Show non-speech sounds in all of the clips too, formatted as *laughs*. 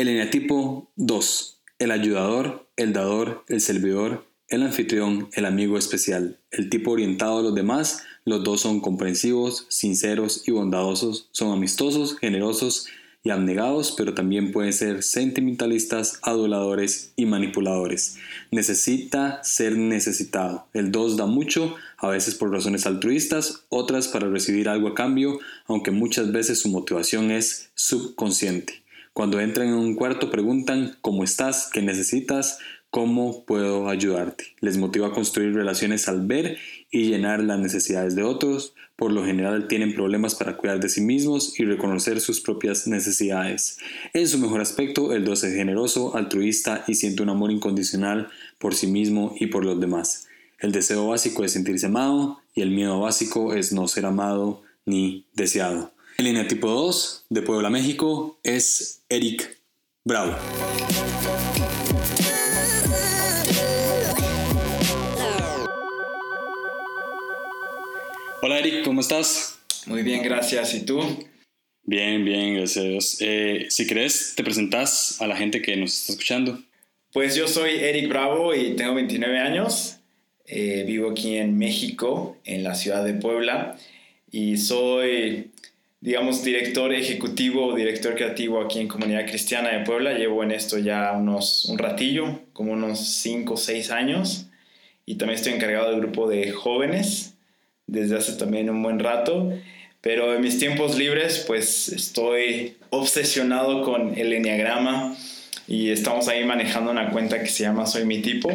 El eneatipo 2. El ayudador, el dador, el servidor, el anfitrión, el amigo especial. El tipo orientado a los demás, los dos son comprensivos, sinceros y bondadosos, son amistosos, generosos y abnegados, pero también pueden ser sentimentalistas, aduladores y manipuladores. Necesita ser necesitado. El 2 da mucho, a veces por razones altruistas, otras para recibir algo a cambio, aunque muchas veces su motivación es subconsciente. Cuando entran en un cuarto preguntan ¿cómo estás? ¿Qué necesitas? ¿Cómo puedo ayudarte? Les motiva a construir relaciones al ver y llenar las necesidades de otros. Por lo general tienen problemas para cuidar de sí mismos y reconocer sus propias necesidades. En su mejor aspecto, el 2 es generoso, altruista y siente un amor incondicional por sí mismo y por los demás. El deseo básico es sentirse amado y el miedo básico es no ser amado ni deseado. El línea tipo 2 de Puebla, México es Eric Bravo. Hola Eric, ¿cómo estás? Muy bien, gracias. ¿Y tú? Bien, bien, gracias. Eh, si crees, te presentas a la gente que nos está escuchando. Pues yo soy Eric Bravo y tengo 29 años. Eh, vivo aquí en México, en la ciudad de Puebla, y soy digamos, director ejecutivo o director creativo aquí en Comunidad Cristiana de Puebla. Llevo en esto ya unos, un ratillo, como unos 5 o 6 años. Y también estoy encargado del grupo de jóvenes desde hace también un buen rato. Pero en mis tiempos libres, pues estoy obsesionado con el enneagrama y estamos ahí manejando una cuenta que se llama Soy mi tipo.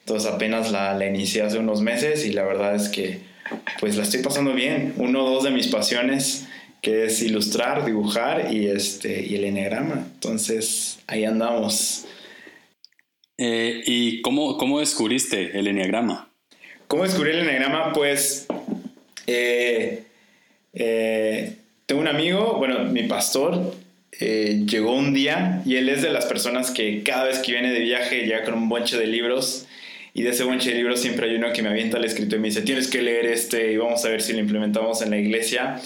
Entonces apenas la, la inicié hace unos meses y la verdad es que pues la estoy pasando bien. Uno o dos de mis pasiones que es ilustrar, dibujar y, este, y el enegrama. Entonces, ahí andamos. Eh, ¿Y cómo, cómo descubriste el eneagrama? ¿Cómo descubrí el enegrama? Pues eh, eh, tengo un amigo, bueno, mi pastor, llegó un día y él es de las personas que cada vez que viene de viaje llega con un bonche de libros y de ese bonche de libros siempre hay uno que me avienta el escrito y me dice, tienes que leer este y vamos a ver si lo implementamos en la iglesia.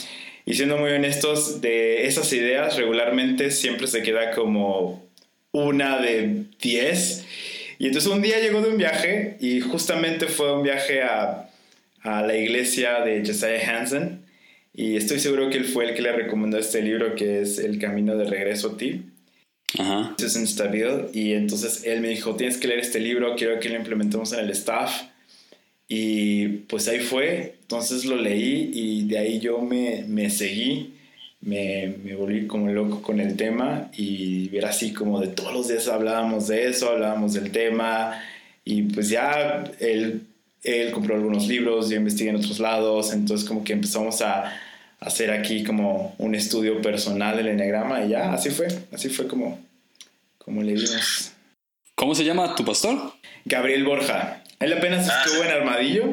Y siendo muy honestos, de esas ideas regularmente siempre se queda como una de diez. Y entonces un día llegó de un viaje y justamente fue un viaje a, a la iglesia de Josiah Hansen. Y estoy seguro que él fue el que le recomendó este libro que es El Camino de Regreso a ti. Ajá. Es instabil. Y entonces él me dijo, tienes que leer este libro, quiero que lo implementemos en el staff. Y pues ahí fue, entonces lo leí y de ahí yo me, me seguí, me, me, volví como loco con el tema y ver así como de todos los días hablábamos de eso, hablábamos del tema y pues ya él, él compró algunos libros, yo investigué en otros lados, entonces como que empezamos a hacer aquí como un estudio personal del enegrama y ya, así fue, así fue como, como le dimos. ¿Cómo se llama tu pastor? Gabriel Borja. Él apenas ah. estuvo en Armadillo.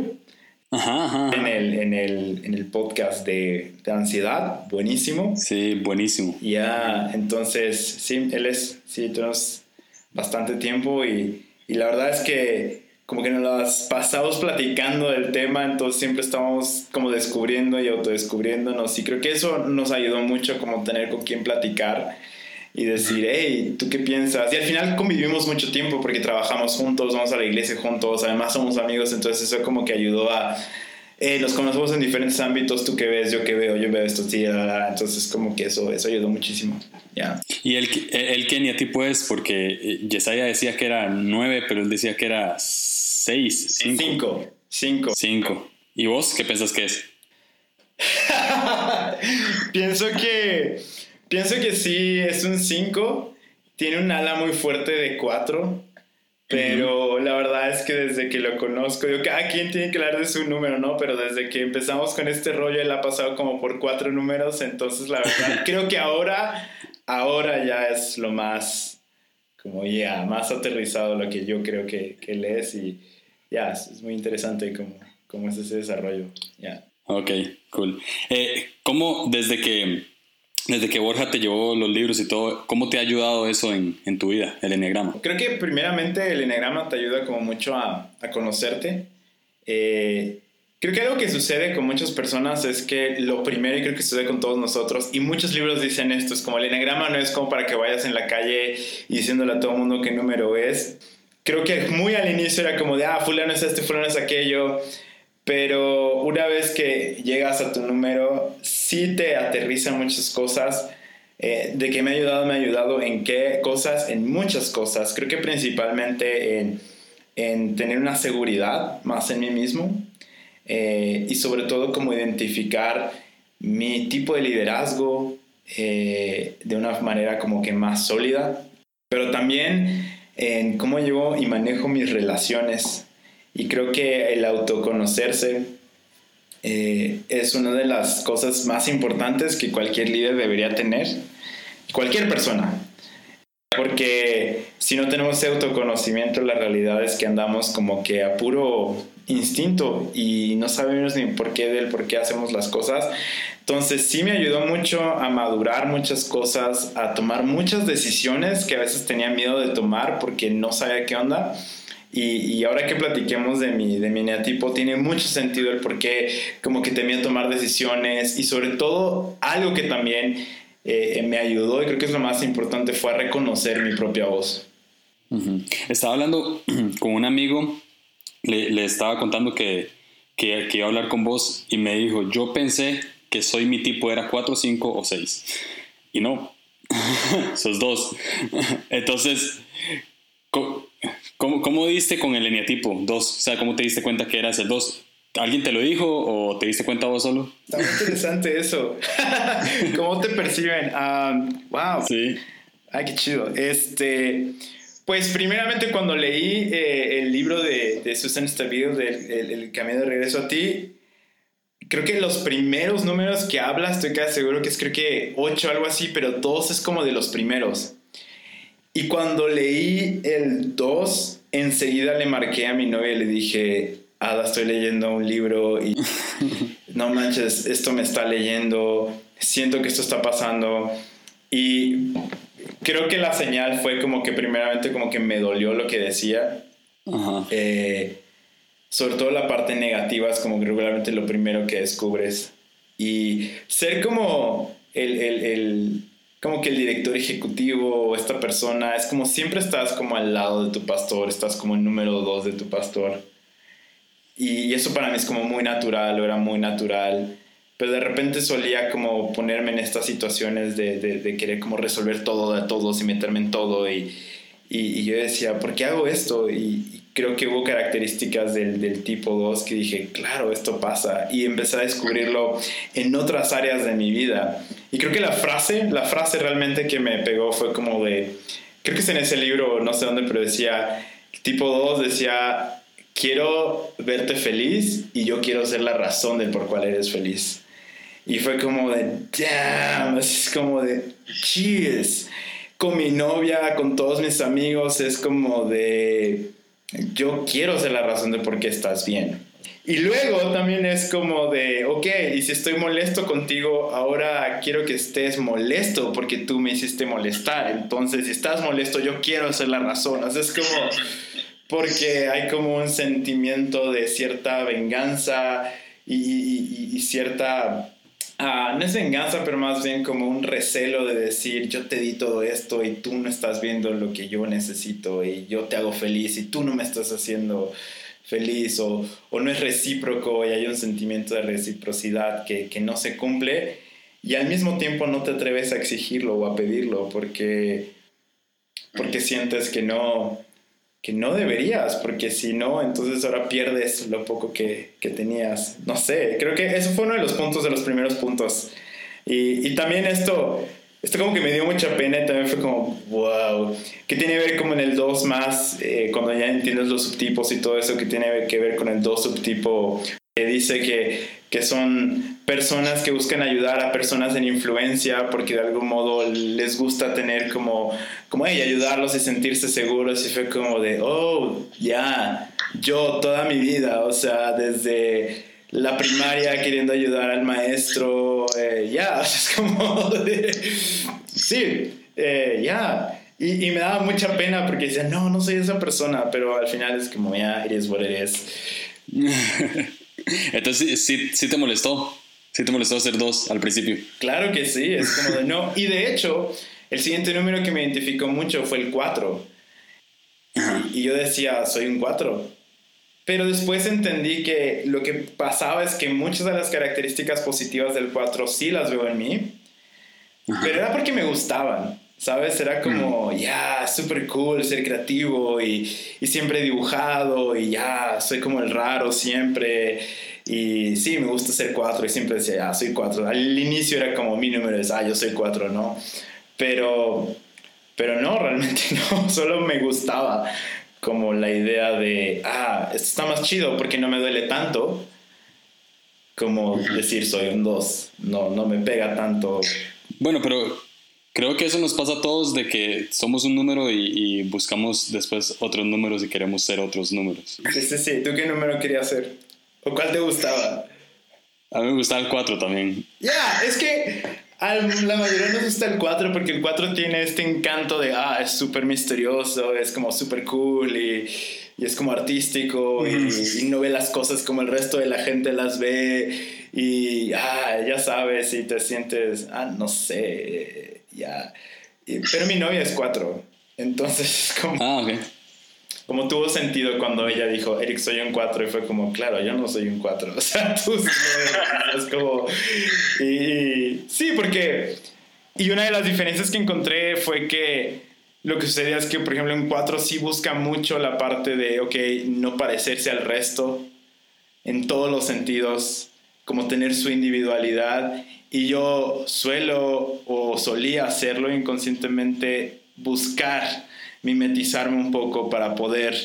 Ajá, En, el, en, el, en el podcast de, de, ansiedad, buenísimo. Sí, buenísimo. Ya, entonces, sí, él es, sí, tenemos bastante tiempo y, y la verdad es que como que nos las pasamos platicando del tema, entonces siempre estamos como descubriendo y autodescubriéndonos y creo que eso nos ayudó mucho como tener con quién platicar y decir, hey, ¿tú qué piensas? Y al final convivimos mucho tiempo porque trabajamos juntos, vamos a la iglesia juntos, además somos amigos, entonces eso como que ayudó a... Eh, nos conocemos en diferentes ámbitos, tú qué ves, yo qué veo, yo veo esto, sí, entonces como que eso, eso ayudó muchísimo. ya ¿Y él, él qué ni a ti pues? Porque eh, Yesaya decía que era nueve, pero él decía que era seis, cinco. Cinco, cinco. Cinco. ¿Y vos qué piensas que es? *laughs* Pienso que Pienso que sí, es un 5. Tiene un ala muy fuerte de 4. Pero la verdad es que desde que lo conozco, yo cada quien tiene que hablar de su número, ¿no? Pero desde que empezamos con este rollo, él ha pasado como por cuatro números. Entonces, la verdad, *laughs* creo que ahora, ahora ya es lo más, como ya, más aterrizado lo que yo creo que, que él es. Y ya, es muy interesante cómo, cómo es ese desarrollo. Ya. Ok, cool. Eh, ¿Cómo desde que desde que Borja te llevó los libros y todo, ¿cómo te ha ayudado eso en, en tu vida, el enneagrama? Creo que primeramente el enneagrama te ayuda como mucho a, a conocerte. Eh, Creo que algo que sucede con muchas personas es que lo primero, y creo que sucede con todos nosotros, y muchos libros dicen esto, es como el enagrama no es como para que vayas en la calle diciéndole a todo el mundo qué número es. Creo que muy al inicio era como de, ah, fulano es este, fulano es aquello, pero una vez que llegas a tu número, sí te aterrizan muchas cosas. Eh, de que me ha ayudado, me ha ayudado en qué cosas, en muchas cosas. Creo que principalmente en, en tener una seguridad más en mí mismo, eh, y sobre todo como identificar mi tipo de liderazgo eh, de una manera como que más sólida, pero también en cómo llevo y manejo mis relaciones. Y creo que el autoconocerse eh, es una de las cosas más importantes que cualquier líder debería tener, cualquier persona. Porque si no tenemos ese autoconocimiento, la realidad es que andamos como que a puro instinto y no sabemos ni por qué del por qué hacemos las cosas. Entonces sí me ayudó mucho a madurar muchas cosas, a tomar muchas decisiones que a veces tenía miedo de tomar porque no sabía qué onda. Y, y, ahora que platiquemos de mi, de mi neatipo, tiene mucho sentido el por qué como que temía tomar decisiones y sobre todo algo que también eh, me ayudó y creo que es lo más importante fue a reconocer mi propia voz. Estaba hablando *clears throat* con un amigo le, estaba contando que, que, iba a hablar con vos y me dijo, yo pensé que soy mi tipo era 4, 5 o 6. Y no, *laughs* sos dos. *laughs* Entonces, ¿cómo, ¿cómo, diste con el eneatipo 2? O sea, ¿cómo te diste cuenta que eras el 2? ¿Alguien te lo dijo o te diste cuenta vos solo? Está muy interesante eso. *laughs* ¿Cómo te perciben? wow. Sí. Ay, qué chido. Este, pues primeramente cuando leí eh, el libro de, de Susan Stabile, del el, Camino de Regreso a ti, creo que los primeros números que habla, estoy casi seguro que es creo que 8 o algo así, pero 2 es como de los primeros. Y cuando leí el 2, enseguida le marqué a mi novia y le dije, Ada, estoy leyendo un libro y *laughs* no manches, esto me está leyendo, siento que esto está pasando. Y creo que la señal fue como que primeramente como que me dolió lo que decía. Eh, sobre todo la parte negativa es como que regularmente lo primero que descubres. Y ser como el, el, el, como que el director ejecutivo esta persona es como siempre estás como al lado de tu pastor, estás como el número dos de tu pastor. Y, y eso para mí es como muy natural, o era muy natural pero de repente solía como ponerme en estas situaciones de, de, querer como resolver todo de todos y meterme en todo y, y, yo decía, ¿por qué hago esto? Y, creo que hubo características del, del, tipo 2 que dije, claro, esto pasa y empecé a descubrirlo en otras áreas de mi vida. Y creo que la frase, la frase realmente que me pegó fue como de, creo que es en ese libro, no sé dónde, pero decía, tipo 2 decía, quiero verte feliz y yo quiero ser la razón del por cual eres feliz. Y fue como de, damn, es como de, cheers. Con mi novia, con todos mis amigos, es como de, yo quiero ser la razón de por qué estás bien. Y luego también es como de, ok, y si estoy molesto contigo, ahora quiero que estés molesto porque tú me hiciste molestar. Entonces, si estás molesto, yo quiero ser la razón. O sea, es como, porque hay como un sentimiento de cierta venganza y, y cierta Ah, no es venganza, pero más bien como un recelo de decir, yo te di todo esto y tú no estás viendo lo que yo necesito y yo te hago feliz y tú no me estás haciendo feliz o, o no es recíproco y hay un sentimiento de reciprocidad que, que, no se cumple y al mismo tiempo no te atreves a exigirlo o a pedirlo porque, porque sientes que no, que no deberías, porque si no, entonces ahora pierdes lo poco que, que, tenías. No sé, creo que eso fue uno de los puntos, de los primeros puntos. Y, y, también esto, esto como que me dio mucha pena y también fue como, wow, que tiene que ver como en el 2 más, eh, cuando ya entiendes los subtipos y todo eso, que tiene que ver con el 2 subtipo, que dice que, que son personas que buscan ayudar a personas en influencia porque de algún modo les gusta tener como, como hey, ayudarlos y sentirse seguros y fue como de, oh, ya, yo toda mi vida, o sea, desde la primaria queriendo ayudar al maestro, eh, ya, *laughs* es como de, sí, eh, ya. Y, y, me daba mucha pena porque decía, no, no soy esa persona, pero al final es como, ya, eres what eres. *laughs* Entonces, sí, sí te molestó. Sí te molestó ser dos al principio. Claro que sí, es como de no. Y de hecho, el siguiente número que me identificó mucho fue el 4. Y yo decía, soy un 4. Pero después entendí que lo que pasaba es que muchas de las características positivas del 4 sí las veo en mí, pero era porque me gustaban. ¿Sabes? Era como, ya, súper cool ser creativo y, y, siempre dibujado y ya, soy como el raro siempre. Y sí, me gusta ser cuatro y siempre decía, ya, soy cuatro. Al inicio era como mi número es, ah, yo soy cuatro, ¿no? Pero, pero no, *laughs* realmente no, solo me gustaba como la idea de, ah, esto está más chido porque no me duele tanto como decir soy un dos, no, no me pega tanto. Bueno, pero Creo que eso nos pasa a todos de que somos un número y, buscamos después otros números y queremos ser otros números. Sí, sí, sí. ¿Tú qué número querías ser? ¿O cuál te gustaba? A mí me gustaba el 4 también. Ya, es que a la mayoría nos gusta el 4 porque el 4 tiene este encanto de, ah, es súper misterioso, es como súper cool y, y, es como artístico y, y no ve las cosas como el resto de la gente las ve y, ah, ya sabes, y te sientes, ah, no sé ya. pero mi novia es cuatro. Entonces, como. Ah, Como tuvo sentido cuando ella dijo, Eric, soy un cuatro, y fue como, claro, yo no soy un cuatro. *laughs* O sea, tú es como. Y, sí, porque. Y una de las diferencias que encontré fue que lo que sucedía es que, por ejemplo, un 4 sí busca mucho la parte de, ok, no parecerse al resto en todos los sentidos, como tener su individualidad y yo suelo o solía hacerlo inconscientemente, buscar mimetizarme un poco para poder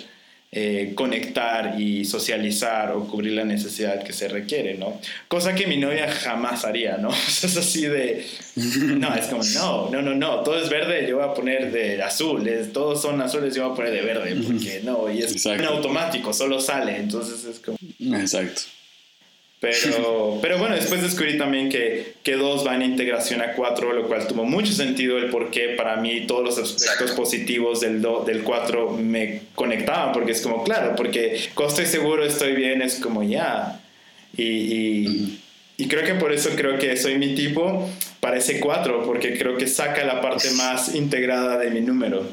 eh, conectar y socializar o cubrir la necesidad que se requiere, ¿no? Cosa que mi novia jamás haría, ¿no? *laughs* es así de... No, es como, no, no, no, no, todo es verde, yo voy a poner de azul, todos son azules, yo voy a poner de verde, porque no, y es en automático, solo sale, entonces es como... Exacto. Pero, *laughs* pero bueno, después descubrí también que, que dos va en integración a cuatro, lo cual tuvo mucho sentido el por qué para mí todos los aspectos positivos del, do, del cuatro me conectaban, porque es como, claro, porque cuando estoy seguro, estoy bien, es como ya. Y, y, y, creo que por eso creo que soy mi tipo para ese cuatro, porque creo que saca la parte más integrada de mi número.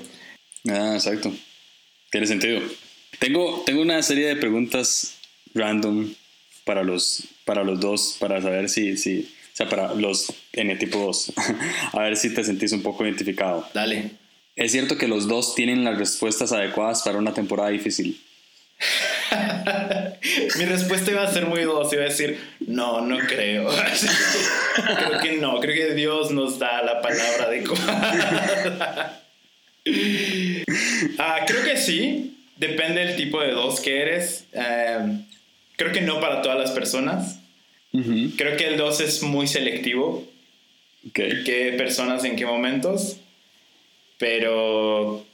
Ah, exacto. Tiene sentido. Tengo, tengo una serie de preguntas random para los, para los dos, para saber si, si, o sea, para los N tipo 2, *laughs* a ver si te sentís un poco identificado. Dale. ¿Es cierto que los dos tienen las respuestas adecuadas para una temporada difícil? *laughs* Mi respuesta iba a ser muy dos, iba a decir, no, no creo. *laughs* creo que no, creo que Dios nos da la palabra adecuada. ah, creo que sí, depende del tipo de dos que eres. Eh, Creo que no para todas las personas. Creo que el 2 es muy selectivo. ¿Qué personas en qué momentos? Pero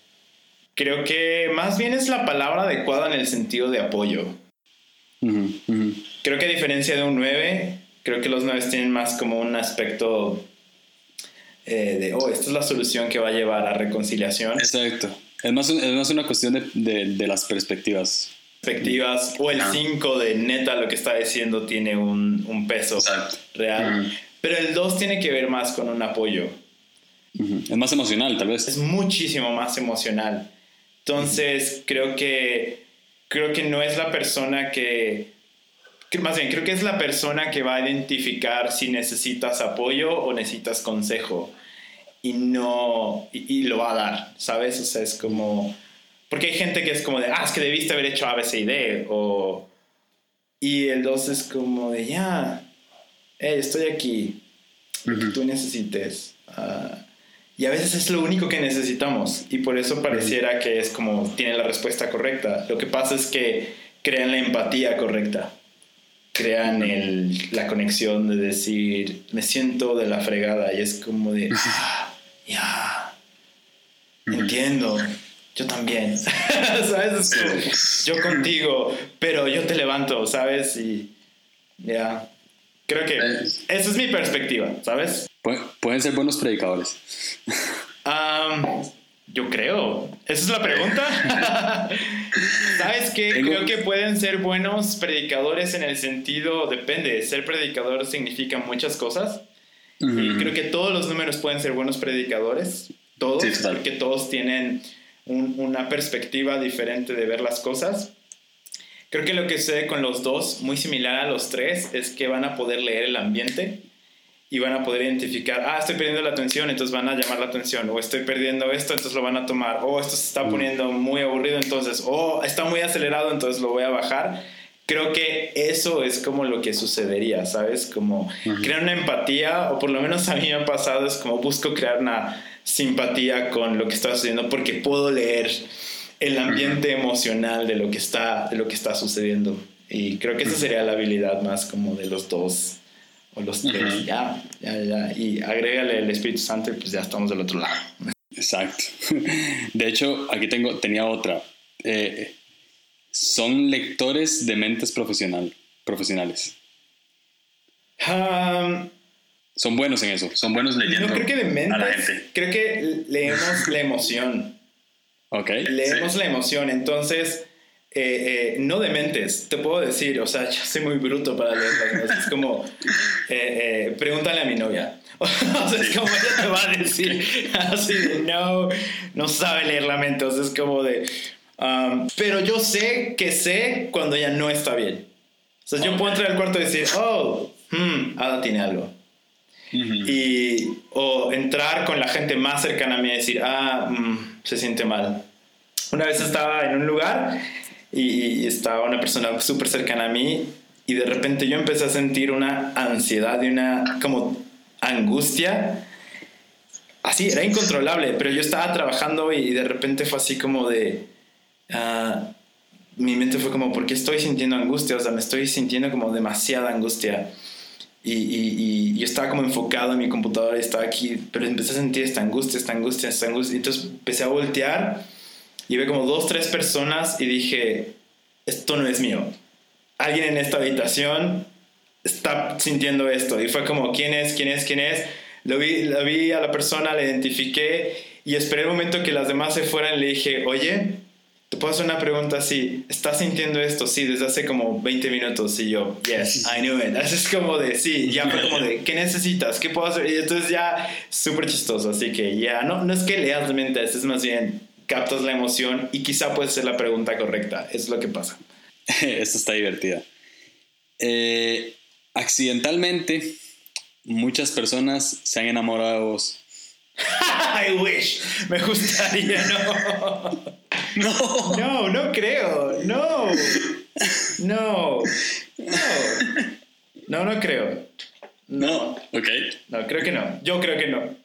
creo que más bien es la palabra adecuada en el sentido de apoyo. Creo que a diferencia de un 9, creo que los 9 tienen más como un aspecto eh, de, oh, esta es la solución que va a llevar a reconciliación. Exacto. Es más, es más una cuestión de, de, de las perspectivas perspectivas o el 5 de neta lo que está diciendo tiene un, un peso real. Pero el 2 tiene que ver más con un apoyo. Es más emocional, tal vez. Es muchísimo más emocional. Entonces, creo que creo que no es la persona que, más bien creo que es la persona que va a identificar si necesitas apoyo o necesitas consejo y no y, y lo va a dar, ¿sabes? O sea, es como porque hay gente que es como de, ah, es que debiste haber hecho A, B, C y D. O, y el 2 es como de, ya, hey, estoy aquí. Lo que tú necesites. Uh, y a veces es lo único que necesitamos. Y por eso pareciera que es como, tiene la respuesta correcta. Lo que pasa es que crean la empatía correcta. Crean el, la conexión de decir, me siento de la fregada. Y es como de, ah, ya, entiendo yo también, *laughs* ¿sabes? yo contigo, pero yo te levanto, ¿sabes? Y ya, creo que esa es mi perspectiva, ¿sabes? Pueden ser buenos predicadores. Yo creo. ¿Esa es la pregunta? *laughs* ¿Sabes qué? Creo que pueden ser buenos predicadores en el sentido, depende, ser predicador significa muchas cosas. Y creo que todos los números pueden ser buenos predicadores, todos, porque todos tienen una perspectiva diferente de ver las cosas. Creo que lo que sucede con los dos, muy similar a los tres, es que van a poder leer el ambiente y van a poder identificar, ah, estoy perdiendo la atención, entonces van a llamar la atención, o estoy perdiendo esto, entonces lo van a tomar, o esto se está mm. poniendo muy aburrido, entonces, o está muy acelerado, entonces lo voy a bajar. Creo que eso es como lo que sucedería, ¿sabes? Como crear una empatía, o por lo menos a mí me ha pasado, es como busco crear una simpatía con lo que está sucediendo porque puedo leer el ambiente emocional de lo que está, de lo que está sucediendo. Y creo que esa sería la habilidad más como de los dos o los tres, ya, ya, ya. Y agrégale el Espíritu Santo y pues ya estamos del otro lado. Exacto. *laughs* De hecho, aquí tengo, tenía otra. Eh, son lectores de mentes profesional, profesionales. Son buenos en eso, son buenos leyendo. No creo que de mentes, creo que leemos la emoción. Ok. Leemos la emoción, entonces eh, eh, no dementes, te puedo decir, o sea, *laughs* yo soy muy bruto para leer las cosas. Es como, eh, pregúntale a mi novia. *laughs* o sea, es como ella te va a decir *laughs* así de no, no sabe leer la mente. O sea, es como de, um, pero yo sé que sé cuando ella no está bien. O sea, yo puedo entrar al cuarto y decir, oh, hmm, Ada tiene algo. Y, o entrar con la gente más cercana a mí y decir, ah, mm, se siente mal. Una vez estaba en un lugar y, estaba una persona súper cercana a mí y de repente yo empecé a sentir una ansiedad y una como angustia. Así, era incontrolable, pero yo estaba trabajando y de repente fue así como de... Uh, mi mente fue como, ¿por qué estoy sintiendo angustia? O sea, me estoy sintiendo como demasiada angustia. Y, y, y, yo estaba como enfocado en mi computadora y estaba aquí, pero empecé a sentir esta angustia, esta angustia, esta angustia. Entonces empecé a voltear y ve como dos, tres personas y dije, esto no es mío. Alguien en esta habitación está sintiendo esto. Y fue como, ¿quién es? ¿quién es? ¿quién es? Lo vi, lo vi a la persona, la identifiqué y esperé el momento que las demás se fueran y le dije, oye, te puedo hacer una pregunta así, ¿estás sintiendo esto? Sí, desde hace como 20 minutos y yo, yes, I knew it. Es como de, sí, ya fue como de, ¿qué necesitas? ¿Qué puedo hacer? Y entonces ya, súper chistoso, así que ya, no, no es que leas mentes, es más bien, captas la emoción y quizá puede ser la pregunta correcta. Es lo que pasa. *laughs* Esto está divertida. Eh, accidentalmente, muchas personas se han enamorado de vos. *laughs* I wish. Me gustaría, no. *laughs* No. No, no creo. No. No. No. No, no creo. No. Ok. No, creo que no. Yo creo que no.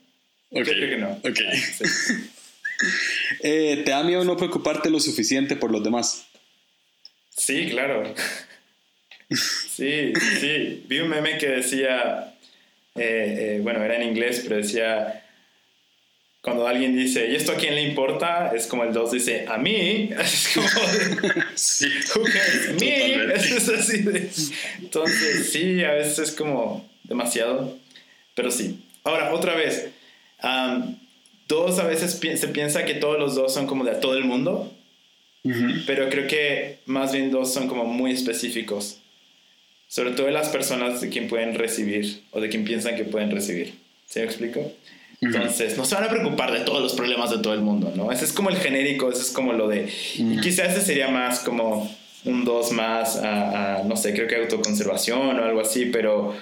Okay. Yo creo que no. Ok. Ah, *laughs* eh, ¿Te da miedo no preocuparte lo suficiente por los demás? Sí, claro. *laughs* Sí, sí. Vi un meme que decía, eh, eh, bueno, era en inglés, pero decía, cuando alguien dice, ¿y esto a quién le importa? Es como el 2 dice, a mí. *laughs* Es como, sí, mí. *laughs* Es así de, entonces, sí, a veces es como demasiado, pero sí. Ahora, otra vez, dos a veces se piensa que todos los dos son como de a todo el mundo, pero creo que más bien dos son como muy específicos, sobre todo de las personas de quien pueden recibir o de quien piensan que pueden recibir. ¿Se me explico? Entonces, no se van a preocupar de todos los problemas de todo el mundo, ¿no? Ese es como el genérico, ese es como lo de... Y quizás ese sería más como un dos más a, no sé, creo que autoconservación o algo así, pero,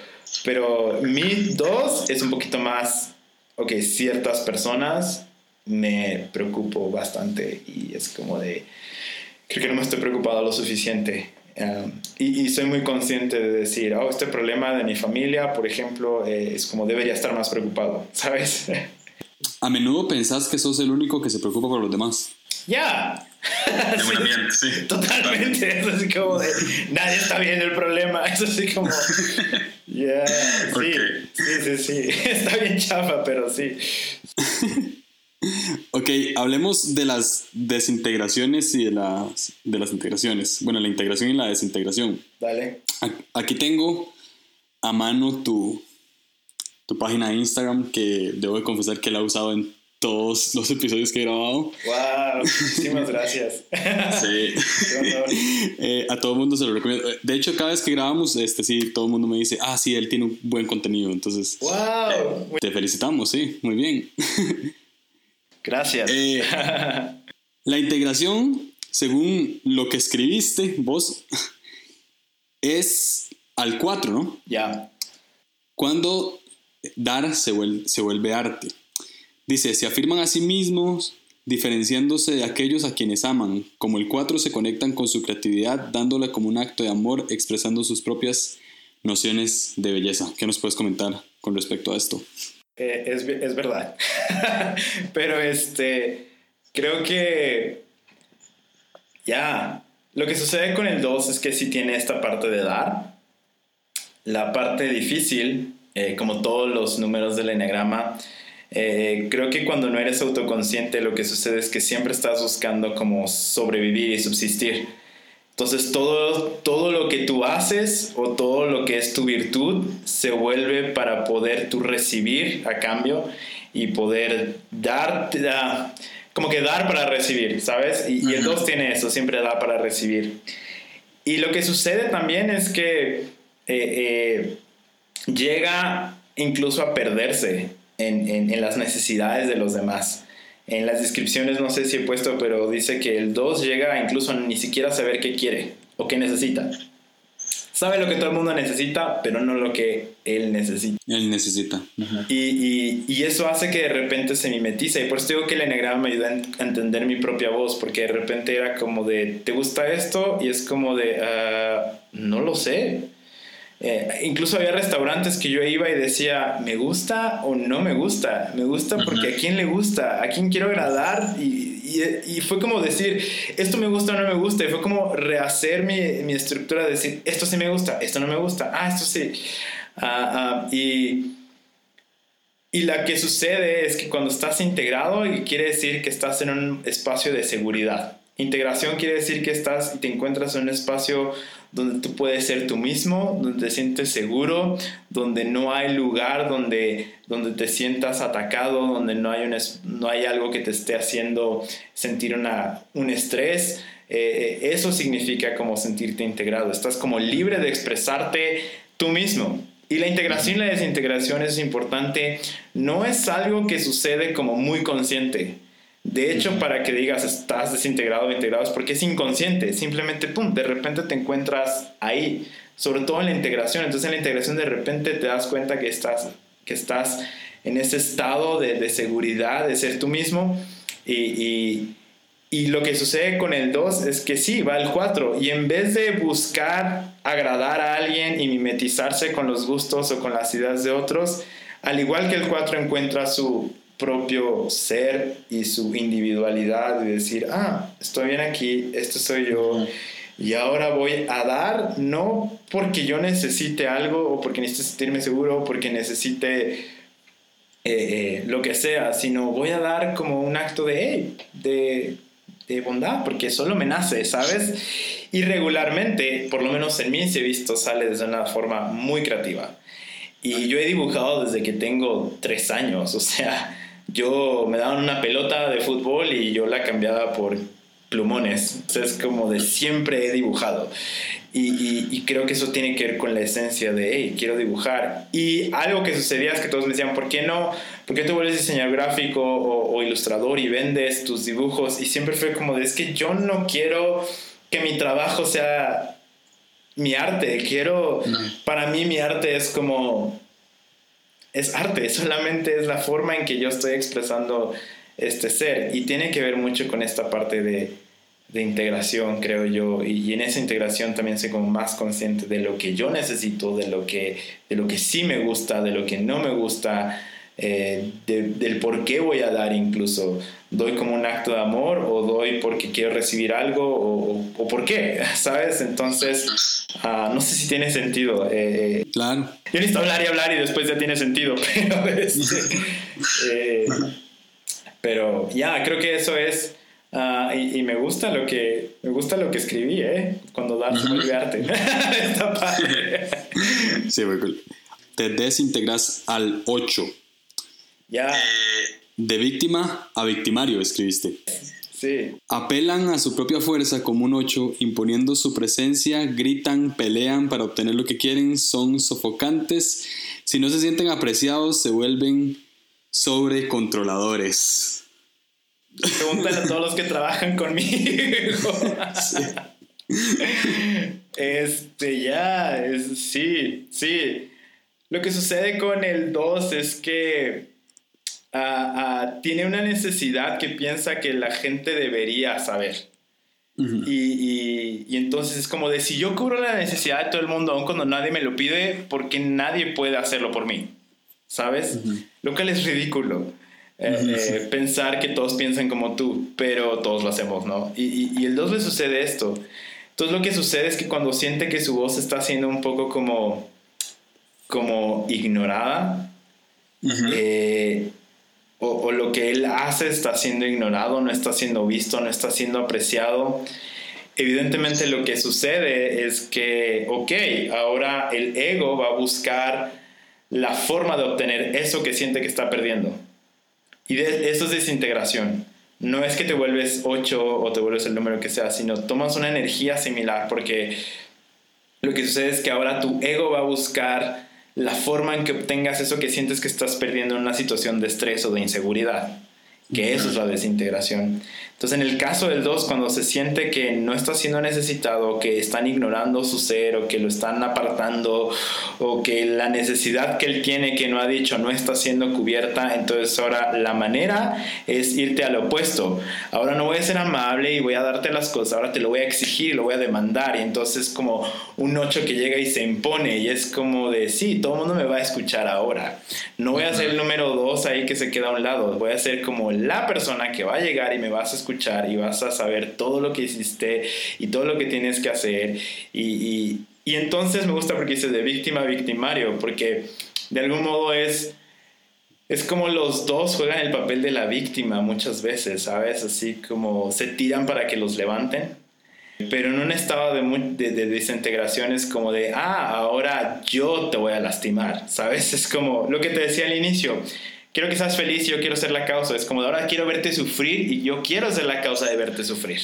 pero mi dos es un poquito más ok, ciertas personas me preocupo bastante y es como de, creo que no me estoy preocupado lo suficiente. Um, y, soy muy consciente de decir, oh, este problema de mi familia, por ejemplo, eh, es como debería estar más preocupado, *laughs* ¿sabes? A menudo pensás que sos el único que se preocupa por los demás. Ya. *laughs* sí. Totalmente. Es así como de nadie está viendo el problema. *laughs* Es así como. Ya. Sí, sí, sí, sí. Está bien chafa, pero sí. Ok, hablemos de las desintegraciones y de las, de las integraciones. Bueno, la integración y la desintegración. Dale. Aquí tengo a mano tu, tu página de Instagram que debo de confesar que la he usado en todos los episodios que he grabado. ¡Wow! Muchísimas gracias. *laughs* Sí. Eh, a todo el mundo se lo recomiendo. De hecho, cada vez que grabamos, este, sí, todo el mundo me dice, ah, sí, él tiene un buen contenido. Entonces, ¡Wow! te felicitamos, sí, muy bien. *laughs* Gracias. Eh, la integración, según lo que escribiste vos, es al 4, ¿no? Ya. Cuando dar se vuelve, se vuelve arte. Dice, se afirman a sí mismos diferenciándose de aquellos a quienes aman. Como el 4 se conectan con su creatividad, dándole como un acto de amor, expresando sus propias nociones de belleza. ¿Qué nos puedes comentar con respecto a esto? Eh, es, es, verdad. *laughs* Pero este, creo que ya, lo que sucede con el 2 es que sí tiene esta parte de dar. La parte difícil, eh, como todos los números del enagrama, eh, creo que cuando no eres autoconsciente lo que sucede es que siempre estás buscando como sobrevivir y subsistir. Entonces todo, todo lo que tú haces o todo lo que es tu virtud se vuelve para poder tú recibir a cambio y poder dar, como que dar para recibir, ¿sabes? Y, el 2 tiene eso, siempre da para recibir. Y lo que sucede también es que eh, eh, llega incluso a perderse en, las necesidades de los demás. En las descripciones no sé si he puesto, pero dice que el 2 llega incluso ni siquiera a saber qué quiere o qué necesita. Sabe lo que todo el mundo necesita, pero no lo que él necesita. Él necesita. y, y, eso hace que de repente se mimetiza. Y por eso digo que el enegrama me ayuda a entender mi propia voz, porque de repente era como de, ¿te gusta esto? Y es como de, ah, no lo sé. Eh, incluso había restaurantes que yo iba y decía, ¿me gusta o no me gusta? Me gusta porque a quién le gusta, a quién quiero agradar. Y, y, fue como decir, esto me gusta o no me gusta. Y fue como rehacer mi, mi estructura, de decir, esto sí me gusta, esto no me gusta, ah, esto sí. Ah, y, y la que sucede es que cuando estás integrado, quiere decir que estás en un espacio de seguridad. Integración quiere decir que estás y te encuentras en un espacio donde tú puedes ser tú mismo, donde te sientes seguro, donde no hay lugar donde, donde te sientas atacado, donde no hay, un, no hay algo que te esté haciendo sentir una, un estrés. Eh, eh, eso significa como sentirte integrado. Estás como libre de expresarte tú mismo. Y la integración y la desintegración es importante. No es algo que sucede como muy consciente. De hecho, para que digas estás desintegrado o integrado es porque es inconsciente, simplemente, pum, de repente te encuentras ahí, sobre todo en la integración. Entonces en la integración de repente te das cuenta que estás, que estás en ese estado de, de seguridad, de ser tú mismo. Y, y, y, lo que sucede con el 2 es que sí, va el 4. Y en vez de buscar agradar a alguien y mimetizarse con los gustos o con las ideas de otros, al igual que el 4 encuentra su propio ser y su individualidad y decir, ah, estoy bien aquí, esto soy yo. Y ahora voy a dar, no porque yo necesite algo o porque necesite sentirme seguro o porque necesite eh, eh, lo que sea, sino voy a dar como un acto de, de, de bondad, porque solo me nace, ¿sabes? Y regularmente, por lo menos en mí se he visto, sale de una forma muy creativa. Y yo he dibujado desde que tengo tres años, o sea, yo me daban una pelota de fútbol y yo la cambiaba por plumones. es como de siempre he dibujado. Y, creo que eso tiene que ver con la esencia de, hey, quiero dibujar. Y algo que sucedía es que todos me decían, ¿por qué no? ¿Por qué te vuelves diseñador gráfico o, ilustrador y vendes tus dibujos? Y siempre fue como de, es que yo no quiero que mi trabajo sea mi arte. Quiero, para mí mi arte es como es arte, *laughs* solamente es la forma en que yo estoy expresando este ser. Y tiene que ver mucho con esta parte de, de integración, creo yo, y, en esa integración también soy como más consciente de lo que yo necesito, de lo que, de lo que sí me gusta, de lo que no me gusta, eh, del por qué voy a dar incluso. ¿Doy como un acto de amor o doy porque quiero recibir algo o, o, por qué? *laughs* ¿Sabes? Entonces, uh, no sé si tiene sentido. Eh, eh, claro. Yo necesito hablar y hablar y después ya tiene sentido, *laughs* pero, este, eh, pero ya, creo que eso es... Uh, y, y, me gusta lo que me gusta lo que escribí, ¿eh? Cuando das -huh. arte. *laughs* Está padre. Sí, muy cool. Te desintegras al 8 ya. De víctima a victimario, escribiste. Sí. Apelan a su propia fuerza como un 8, imponiendo su presencia, gritan, pelean para obtener lo que quieren, son sofocantes. Si no se sienten apreciados, se vuelven sobrecontroladores. Pregúntale a todos los que trabajan conmigo. Este, ya, es, sí, sí. Lo que sucede con el 2 es que tiene una necesidad que piensa que la gente debería saber. y, y, entonces es como de si yo cubro la necesidad de todo el mundo, aun cuando nadie me lo pide, porque nadie puede hacerlo por mí. ¿Sabes? Lo cual es ridículo. Eh, eh, pensar que todos piensan como tú, pero todos lo hacemos, ¿no? Y, y el 2 le sucede esto. Entonces lo que sucede es que cuando siente que su voz está siendo un poco como, como ignorada, eh, o, lo que él hace está siendo ignorado, no está siendo visto, no está siendo apreciado, evidentemente lo que sucede es que, ok, ahora el ego va a buscar la forma de obtener eso que siente que está perdiendo. Y eso es desintegración no es que te vuelves 8 o te vuelves el número que sea, sino tomas una energía similar porque lo que sucede es que ahora tu ego va a buscar la forma en que obtengas eso que sientes que estás perdiendo en una situación de estrés o de inseguridad, que eso es la desintegración. Entonces, en el caso del 2, cuando se siente que no está siendo necesitado, que están ignorando su ser o que lo están apartando o que la necesidad que él tiene que no ha dicho no está siendo cubierta, entonces ahora la manera es irte al opuesto. Ahora no voy a ser amable y voy a darte las cosas, ahora te lo voy a exigir lo voy a demandar. Y entonces como un 8 que llega y se impone y es como de, sí, todo el mundo me va a escuchar ahora. No voy a ser el número 2 ahí que se queda a un lado, voy a ser como la persona que va a llegar y me vas a escuchar y vas a saber todo lo que hiciste y todo lo que tienes que hacer. Y, y, entonces me gusta porque dice de víctima a victimario, porque de algún modo es, es como los dos juegan el papel de la víctima muchas veces, ¿sabes? Así como se tiran para que los levanten. Pero en un estado de, de, de desintegración es como de, ah, ahora yo te voy a lastimar, ¿sabes? Es como lo que te decía al inicio quiero que seas feliz, yo quiero ser la causa. Es como de ahora quiero verte sufrir y yo quiero ser la causa de verte sufrir.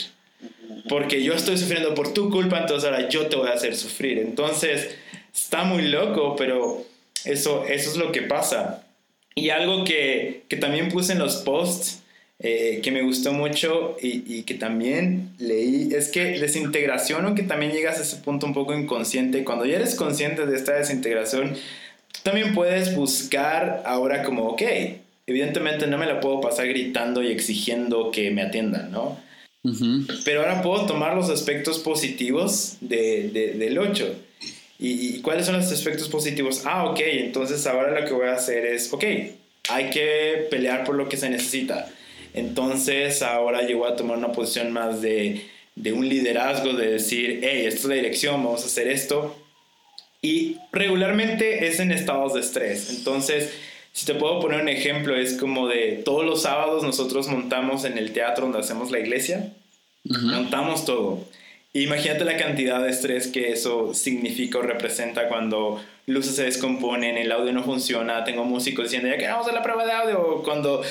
Porque yo estoy sufriendo por tu culpa, entonces ahora yo te voy a hacer sufrir. Entonces, está muy loco, pero eso, eso es lo que pasa. Y algo que, que también puse en los posts, eh, que me gustó mucho y, y, que también leí, es que desintegración, aunque también llegas a ese punto un poco inconsciente, cuando ya eres consciente de esta desintegración, también puedes buscar ahora como, ok, evidentemente no me la puedo pasar gritando y exigiendo que me atiendan, ¿no? Pero ahora puedo tomar los aspectos positivos de, del 8. ¿Y, cuáles son los aspectos positivos? Ah, ok, entonces ahora lo que voy a hacer es, ok, hay que pelear por lo que se necesita. Entonces ahora voy a tomar una posición más de, de un liderazgo, de decir, hey, esta es la dirección, vamos a hacer esto y regularmente es en estados de estrés. Entonces, si te puedo poner un ejemplo, es como de todos los sábados nosotros montamos en el teatro donde hacemos la iglesia, montamos todo. Imagínate la cantidad de estrés que eso significa o representa cuando luces se descomponen, el audio no funciona, tengo músicos diciendo ya que vamos a la prueba de audio, cuando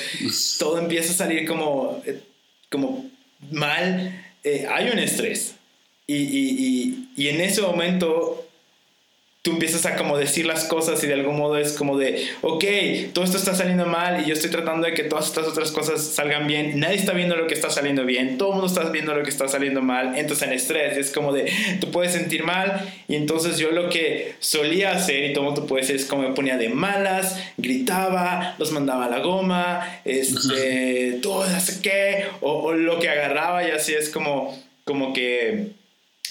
todo empieza a salir como, eh, como mal, eh, hay un estrés. Y, y, y, y en ese momento tú empiezas a como decir las cosas y de algún modo es como de, ok, todo esto está saliendo mal y yo estoy tratando de que todas estas otras cosas salgan bien, nadie está viendo lo que está saliendo bien, todo el mundo está viendo lo que está saliendo mal, entras en estrés, es como de, tú puedes sentir mal. Y entonces yo lo que solía hacer y todo el mundo puede decir es como me ponía de malas, gritaba, los mandaba a la goma, este, todo, no sé qué, o, o lo que agarraba y así es como, como que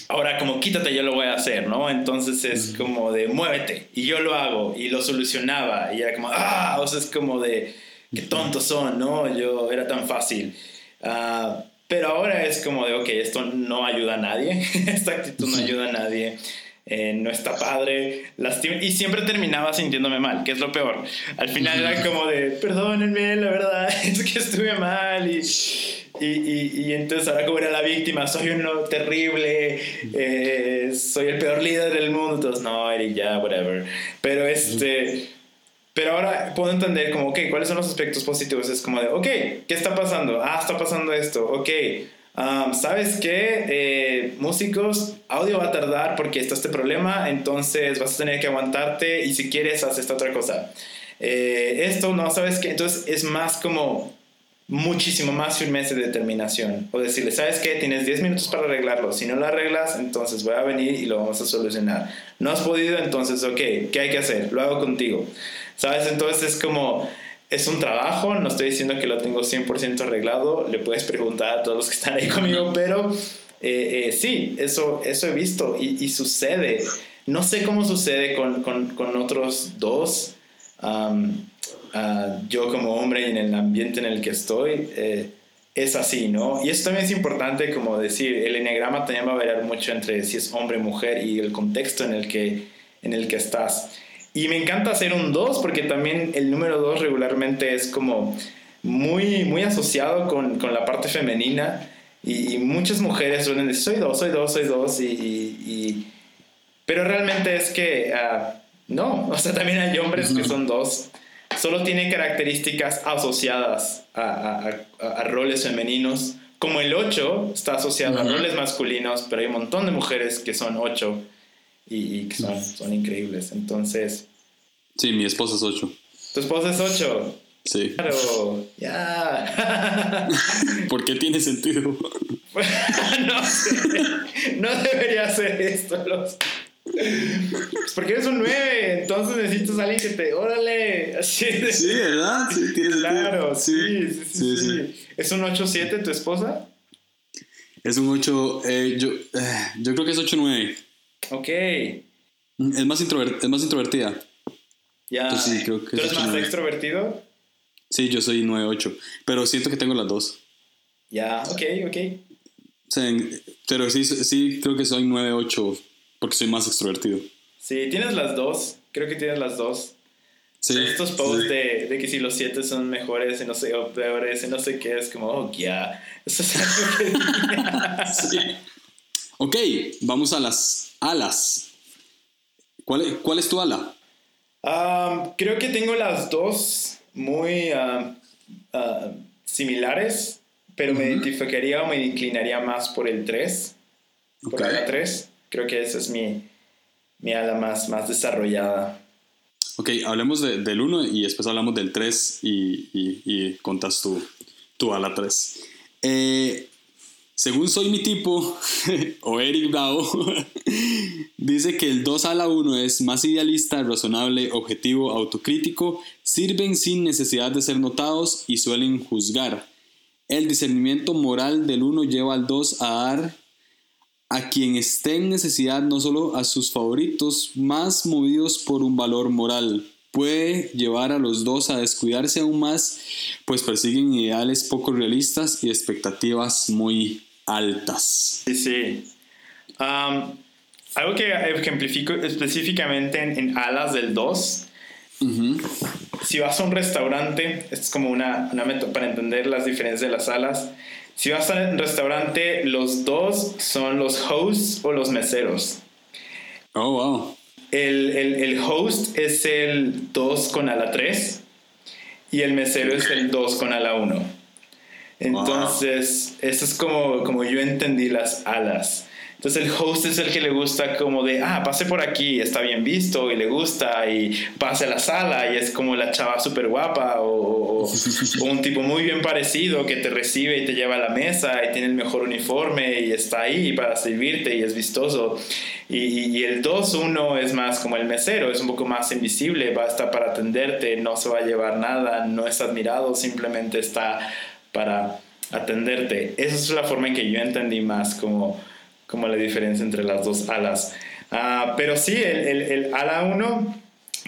ahora como quítate, yo lo voy a hacer, ¿no? Entonces es como de muévete y yo lo hago y lo solucionaba y era como, ah, o sea, es como de, qué tontos son, ¿no? Yo era tan fácil. Uh, pero ahora es como de, ok, esto no ayuda a nadie, *laughs* esta actitud no ayuda a nadie. Eh, no está padre, y siempre terminaba sintiéndome mal, que es lo peor. Al final era como de, perdónenme, la verdad, *laughs* es que estuve mal y, y, y, y, entonces ahora como era la víctima, soy uno terrible, eh, soy el peor líder del mundo, entonces no, Eric, ya, whatever. Pero este, Pero ahora puedo entender como, ok, ¿cuáles son los aspectos positivos? Es como de, ok, ¿qué está pasando? Ah, está pasando esto, ok. Um, ¿Sabes qué? Eh, músicos, audio va a tardar porque está este problema, entonces vas a tener que aguantarte y si quieres, haz esta otra cosa. Eh, esto, no, ¿sabes qué? Entonces es más como muchísimo más firmeza y determinación. O decirle, ¿sabes qué? Tienes 10 minutos para arreglarlo. Si no lo arreglas, entonces voy a venir y lo vamos a solucionar. No has podido, entonces, ok, ¿qué hay que hacer? Lo hago contigo. ¿Sabes? Entonces es como, es un trabajo, no estoy diciendo que lo tengo 100% arreglado, le puedes preguntar a todos los que están ahí conmigo, pero eh, eh, sí, eso, eso he visto y, sucede. No sé cómo sucede con, con, con otros dos. Ah, yo como hombre y en el ambiente en el que estoy, eh, es así, ¿no? Y eso también es importante, como decir, el enneagrama también va a variar mucho entre si es hombre o mujer y el contexto en el que, en el que estás. Y me encanta hacer un 2 porque también el número 2 regularmente es como muy, muy asociado con, con la parte femenina y, muchas mujeres suelen decir, soy 2, soy 2, soy 2 y, y, Pero realmente es que uh, no, *laughs* o sea, también hay hombres que son 2 solo tiene características asociadas a, roles femeninos. Como el 8 está asociado a roles masculinos, pero hay un montón de mujeres que son 8 y, que son, son, increíbles. Entonces... Sí, mi esposa es 8. ¿Tu esposa es 8? Sí. Claro, ya. *laughs* ¿Por qué tiene sentido? *laughs* no sé. No debería ser esto. Los... Pues porque eres un 9, entonces necesitas a alguien que te. ¡Órale! Así Sí, ¿verdad? Sí, Claro, sí, sí, sí. sí, ¿Es un 8-7 tu esposa? Es un 8. Eh, yo, eh, yo creo que es 8-9. Ok. Es más, es más introvertida. Ya. sí, creo que ¿Tú eres más extrovertido? Sí, yo soy 9-8. Pero siento que tengo las dos. Ya, ok, ok. Sí, pero sí, sí creo que soy 9-8 porque soy más extrovertido. Sí, tienes las dos. Creo que tienes las dos. Sí, Estos posts de, de, que si los siete son mejores y no sé, o peores y no sé qué, es como, oh, ya. Eso es algo que. *laughs* sí. Ok, vamos a las alas. ¿Cuál cuál es tu ala? creo que tengo las dos muy ah, ah, similares, pero me identificaría o me inclinaría más por el 3. Por la 3. Creo que esa es mi, mi ala más, más desarrollada. Ok, hablemos del 1 y después hablamos del 3 y, y, contas tu, tu ala 3. Eh, según soy mi tipo, *laughs* o Eric Bravo, *laughs* dice que el 2 a la 1 es más idealista, razonable, objetivo, autocrítico, sirven sin necesidad de ser notados y suelen juzgar. El discernimiento moral del 1 lleva al 2 a dar a quien esté en necesidad, no solo a sus favoritos, más movidos por un valor moral. Puede llevar a los dos a descuidarse aún más, pues persiguen ideales poco realistas y expectativas muy altas. Sí, sí. algo que ejemplifico específicamente en, alas del 2. Si vas a un restaurante, es como una, una para entender las diferencias de las alas. Si vas al restaurante, los dos son los hosts o los meseros. Oh, wow. El, el, el host es el 2 con ala 3 y el mesero es el 2 con ala 1. Entonces, eso es como, como yo entendí las alas. Entonces el host es el que le gusta como de, ah, pase por aquí, está bien visto y le gusta y pase a la sala y es como la chava súper guapa o, o, un tipo muy bien parecido que te recibe y te lleva a la mesa y tiene el mejor uniforme y está ahí para servirte y es vistoso. Y, y el 2-1 es más como el mesero, es un poco más invisible, va a estar para atenderte, no se va a llevar nada, no es admirado, simplemente está para atenderte. Esa es la forma en que yo entendí más como como la diferencia entre las dos alas. Ah, pero sí, el, el, ala 1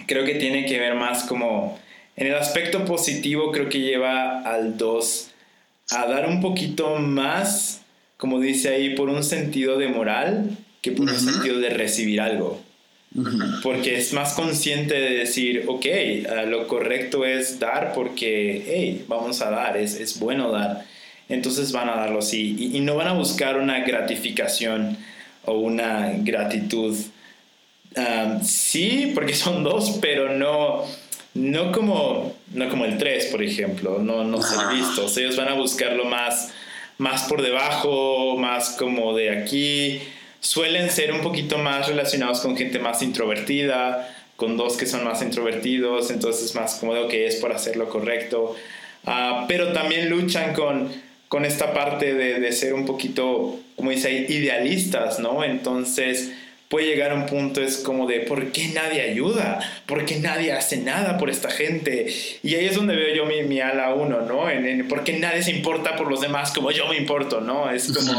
creo que tiene que ver más como en el aspecto positivo, creo que lleva al 2 a dar un poquito más, como dice ahí, por un sentido de moral que por un sentido de recibir algo. Porque es más consciente de decir, ok, ah, lo correcto es dar porque, hey, vamos a dar, es, es bueno dar entonces van a darlo así y, no van a buscar una gratificación o una gratitud. sí, porque son dos, pero no, no como, no como el 3, por ejemplo, no, no ser vistos. Ellos van a buscarlo más, más por debajo, más como de aquí. Suelen ser un poquito más relacionados con gente más introvertida, con dos que son más introvertidos, entonces más como de, que es por hacer lo correcto. Ah, pero también luchan con, con esta parte de, de ser un poquito, como dice, idealistas, ¿no? Entonces puede llegar a un punto es como de ¿por qué nadie ayuda? ¿Por qué nadie hace nada por esta gente? Y ahí es donde veo yo mi, mi ala uno, ¿no? En, ¿Por qué nadie se importa por los demás como yo me importo, ¿no? Es como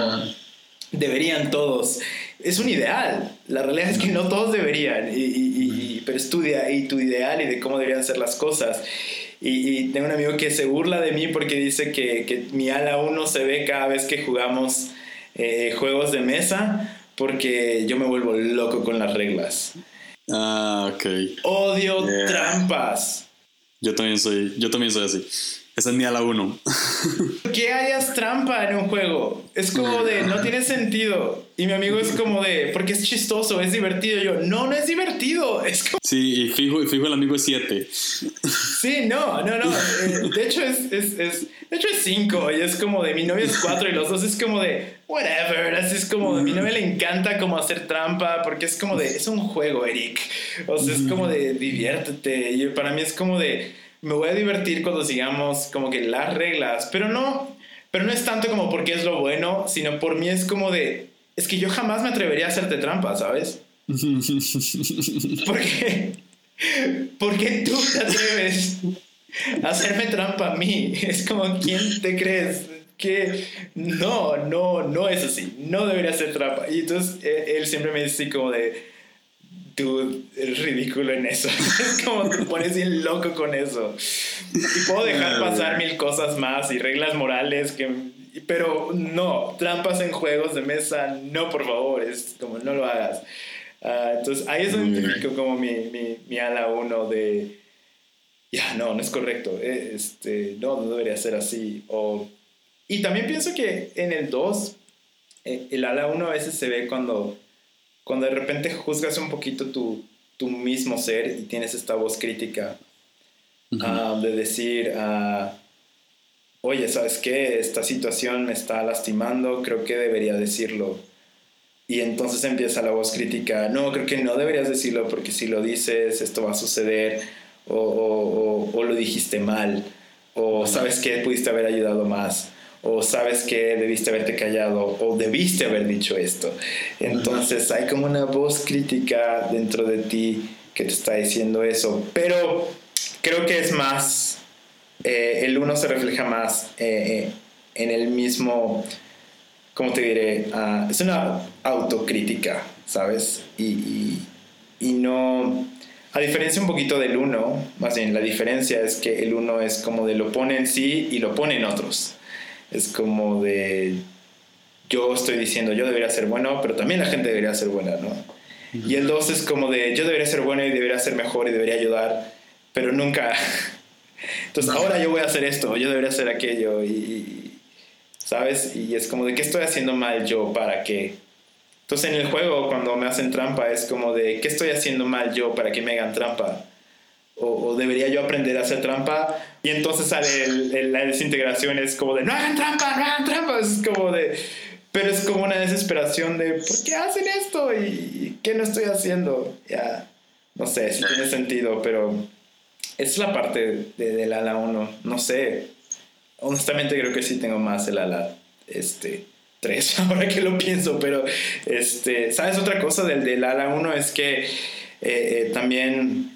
deberían todos. Es un ideal. La realidad es que no todos deberían. Y, y, pero estudia y tu ideal y de cómo deberían ser las cosas. Y, tengo un amigo que se burla de mí porque dice que, que mi ala uno se ve cada vez que jugamos eh, juegos de mesa porque yo me vuelvo loco con las reglas. Ah, ok. Odio trampas. Yo también soy, yo también soy así. Esa es mi ala 1. *laughs* que hayas trampa en un juego. Es como de, no tiene sentido. Y mi amigo es como de, porque es chistoso, es divertido. yo, no, no es divertido. Es como... Sí, y fijo, fijo el amigo es 7. Sí, no, no, no. *laughs* Eh, de hecho es, es, es, de hecho es 5 y es como de, mi novio es 4 y los dos es como de, whatever. Así es como de, mi novia le encanta como hacer trampa porque es como de, es un juego, Eric. O sea, es como de, diviértete. Y para mí es como de me voy a divertir cuando sigamos como que las reglas, pero no, pero no es tanto como porque es lo bueno, sino por mí es como de, es que yo jamás me atrevería a hacerte trampa, ¿sabes? *laughs* porque, porque tú te atreves a hacerme trampa a mí. Es como, ¿quién te crees? Que no, no, no es así. No debería ser trampa. Y entonces eh, él siempre me dice como de, tú eres ridículo en eso. *laughs* es como te pones bien loco con eso. Y puedo dejar pasar mil cosas más y reglas morales que... Pero no, trampas en juegos de mesa, no, por favor, es como no lo hagas. Ah, entonces ahí es donde identifico como mi, mi, mi ala uno de, ya, no, no es correcto, eh, este, no, no debería ser así. O, y también pienso que en el 2, eh, el ala 1 a veces se ve cuando cuando de repente juzgas un poquito tu, tu mismo ser y tienes esta voz crítica ah, de decir, uh, oye, ¿sabes qué? Esta situación me está lastimando, creo que debería decirlo. Y entonces empieza la voz crítica, no, creo que no deberías decirlo porque si lo dices esto va a suceder o, o, o, o lo dijiste mal o sabes que pudiste haber ayudado más o sabes que debiste haberte callado o debiste haber dicho esto. Entonces hay como una voz crítica dentro de ti que te está diciendo eso, pero creo que es más, eh, el uno se refleja más eh, en el mismo, ¿cómo te diré? Ah, es una autocrítica, ¿sabes? Y, y, no... A diferencia un poquito del uno, más bien la diferencia es que el uno es como de lo pone en sí y lo pone en otros es como de yo estoy diciendo yo debería ser bueno, pero también la gente debería ser buena, ¿no? Y el 2 es como de yo debería ser bueno y debería ser mejor y debería ayudar, pero nunca. *laughs* Entonces ahora yo voy a hacer esto, yo debería hacer aquello y, ¿sabes? Y es como de qué estoy haciendo mal yo para qué. Entonces en el juego cuando me hacen trampa es como de qué estoy haciendo mal yo para que me hagan trampa o, debería yo aprender a hacer trampa. Y entonces sale la desintegración, es como de, no hagan trampa, no hagan trampa. Es como de, pero es como una desesperación de, ¿por qué hacen esto? ¿Y qué no estoy haciendo? Ya, no sé si tiene sentido, pero es la parte del ala 1. No sé, honestamente creo que sí tengo más el ala este, 3, *laughs* ahora que lo pienso, pero, este, ¿sabes otra cosa del, del ala 1? Es que eh, eh, también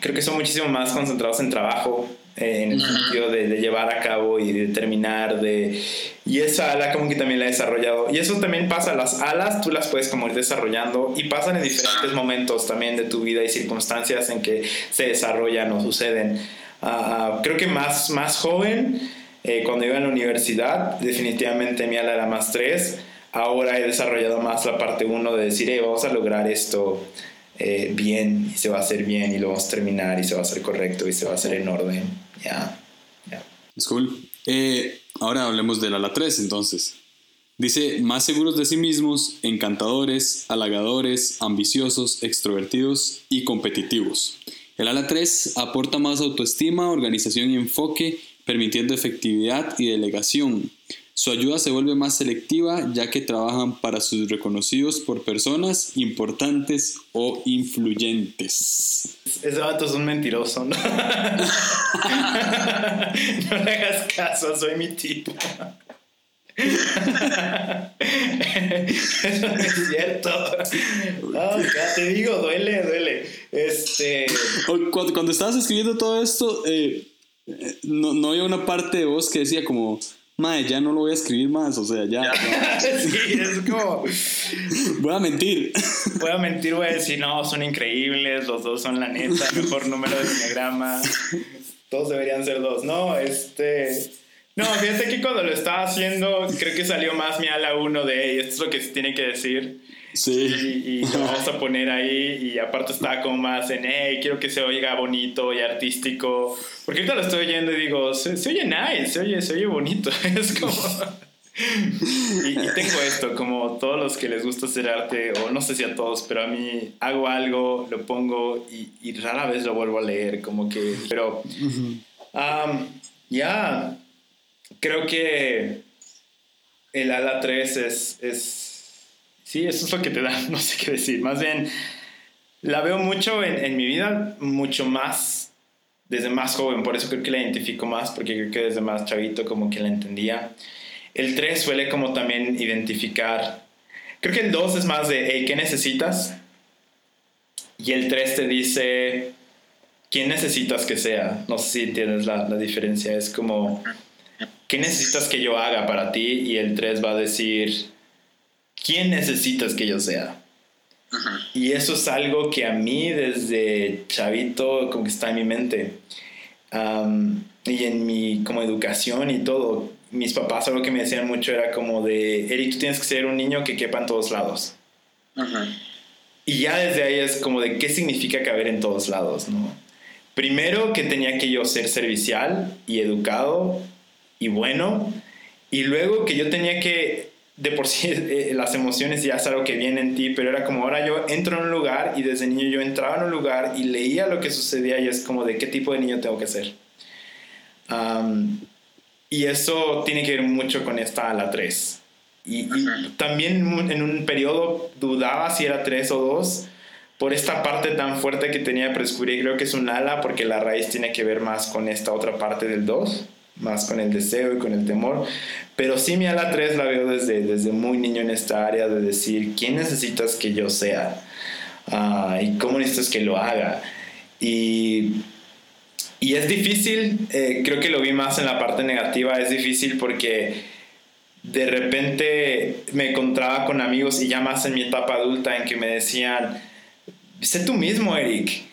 creo que son muchísimo más concentrados en trabajo, en el sentido de, llevar a cabo y de terminar, de... Y esa ala como que también la he desarrollado. Y eso también pasa, las alas tú las puedes como ir desarrollando y pasan en diferentes momentos también de tu vida y circunstancias en que se desarrollan o suceden. Ah, creo que más, más joven, eh, cuando iba a la universidad, definitivamente mi ala era más 3. Ahora he desarrollado más la parte 1 de decir, vamos a lograr esto eh, bien se va a hacer bien y lo vamos a terminar y se va a hacer correcto y se va a hacer en orden. Ya, ya. Es cool. Eh, ahora hablemos del ala 3 entonces. Dice, más seguros de sí mismos, encantadores, halagadores, ambiciosos, extrovertidos y competitivos. El ala 3 aporta más autoestima, organización y enfoque, permitiendo efectividad y delegación. Su ayuda se vuelve más selectiva ya que trabajan para sus reconocidos por personas importantes o influyentes. Ese vato es un mentiroso, ¿no? *laughs* no le hagas caso, soy mi tipo. Eso no es cierto. No, ya te digo, duele, duele. Este. Cuando, cuando estabas escribiendo todo esto, eh, eh, no, no había una parte de vos que decía como, Madre, ya no lo voy a escribir más, o sea, ya. *laughs* sí, es como. Voy a mentir. Voy a mentir, voy a decir, no, son increíbles, los dos son la neta, el mejor número de diagrama. Todos deberían ser dos. No, este. No, fíjate que cuando lo estaba haciendo, creo que salió más mi ala uno de, hey, esto es lo que se tiene que decir. Sí. Y, lo vamos a poner ahí. Y aparte estaba como más en, hey, quiero que se oiga bonito y artístico. Porque ahorita lo estoy oyendo y digo, se, oye nice, se oye, se oye bonito. *laughs* es como. *laughs* y, y, tengo esto, como todos los que les gusta hacer arte, o no sé si a todos, pero a mí hago algo, lo pongo y, y rara vez lo vuelvo a leer, como que. Pero. ya. Creo que el ala 3 es, es Sí, eso es lo que te da, *laughs* no sé qué decir. Más bien, la veo mucho en, mi vida, mucho más desde más joven, por eso creo que la identifico más, porque creo que desde más chavito como que la entendía. El 3 suele como también identificar, creo que el 2 es más de, hey, ¿qué necesitas? Y el 3 te dice, ¿quién necesitas que sea? No sé si entiendes la, la diferencia, es como, ¿qué necesitas que yo haga para ti? Y el 3 va a decir, ¿quién necesitas que yo sea? Y eso es algo que a mí desde chavito como que está en mi mente. y en mi como educación y todo. Mis papás algo que me decían mucho era como de, Eric, tú tienes que ser un niño que quepa en todos lados. Y ya desde ahí es como de qué significa caber en todos lados, ¿no? Primero que tenía que yo ser servicial y educado y bueno. Y luego que yo tenía que de por sí *laughs* eh, las emociones ya es algo que viene en ti, pero era como ahora yo entro en un lugar y desde niño yo entraba en un lugar y leía lo que sucedía y es como de qué tipo de niño tengo que ser. y eso tiene que ver mucho con esta ala 3. Y, también en un periodo dudaba si era 3 o 2 por esta parte tan fuerte que tenía de descubrir. Creo que es un ala porque la raíz tiene que ver más con esta otra parte del 2 más con el deseo y con el temor. Pero sí mi ala 3 la veo desde, desde muy niño en esta área de decir, ¿quién necesitas que yo sea? Ah, ¿Y cómo necesitas que lo haga? Y, y es difícil, eh, creo que lo vi más en la parte negativa, es difícil porque de repente me encontraba con amigos y ya más en mi etapa adulta en que me decían, sé tú mismo, Eric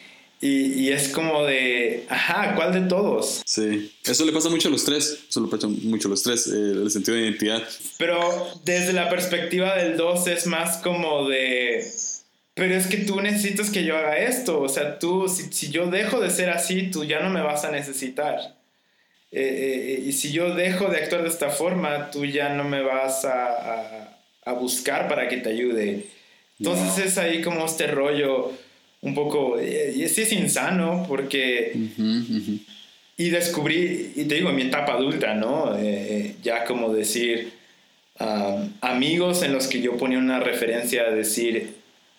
y, y, es como de, ajá, ¿cuál de todos? Sí, eso le pasa mucho a los tres, eso le pasa mucho a los tres, eh, el sentido de identidad. Pero desde la perspectiva del dos es más como de, pero es que tú necesitas que yo haga esto, o sea, tú, si, si yo dejo de ser así, tú ya no me vas a necesitar. Eh, eh, y si yo dejo de actuar de esta forma, tú ya no me vas a, a, a buscar para que te ayude. Entonces es ahí como este rollo un poco, eh, y sí es insano porque... Y descubrí, y te digo, en mi etapa adulta, ¿no? Eh, eh, ya como decir, amigos en los que yo ponía una referencia a decir,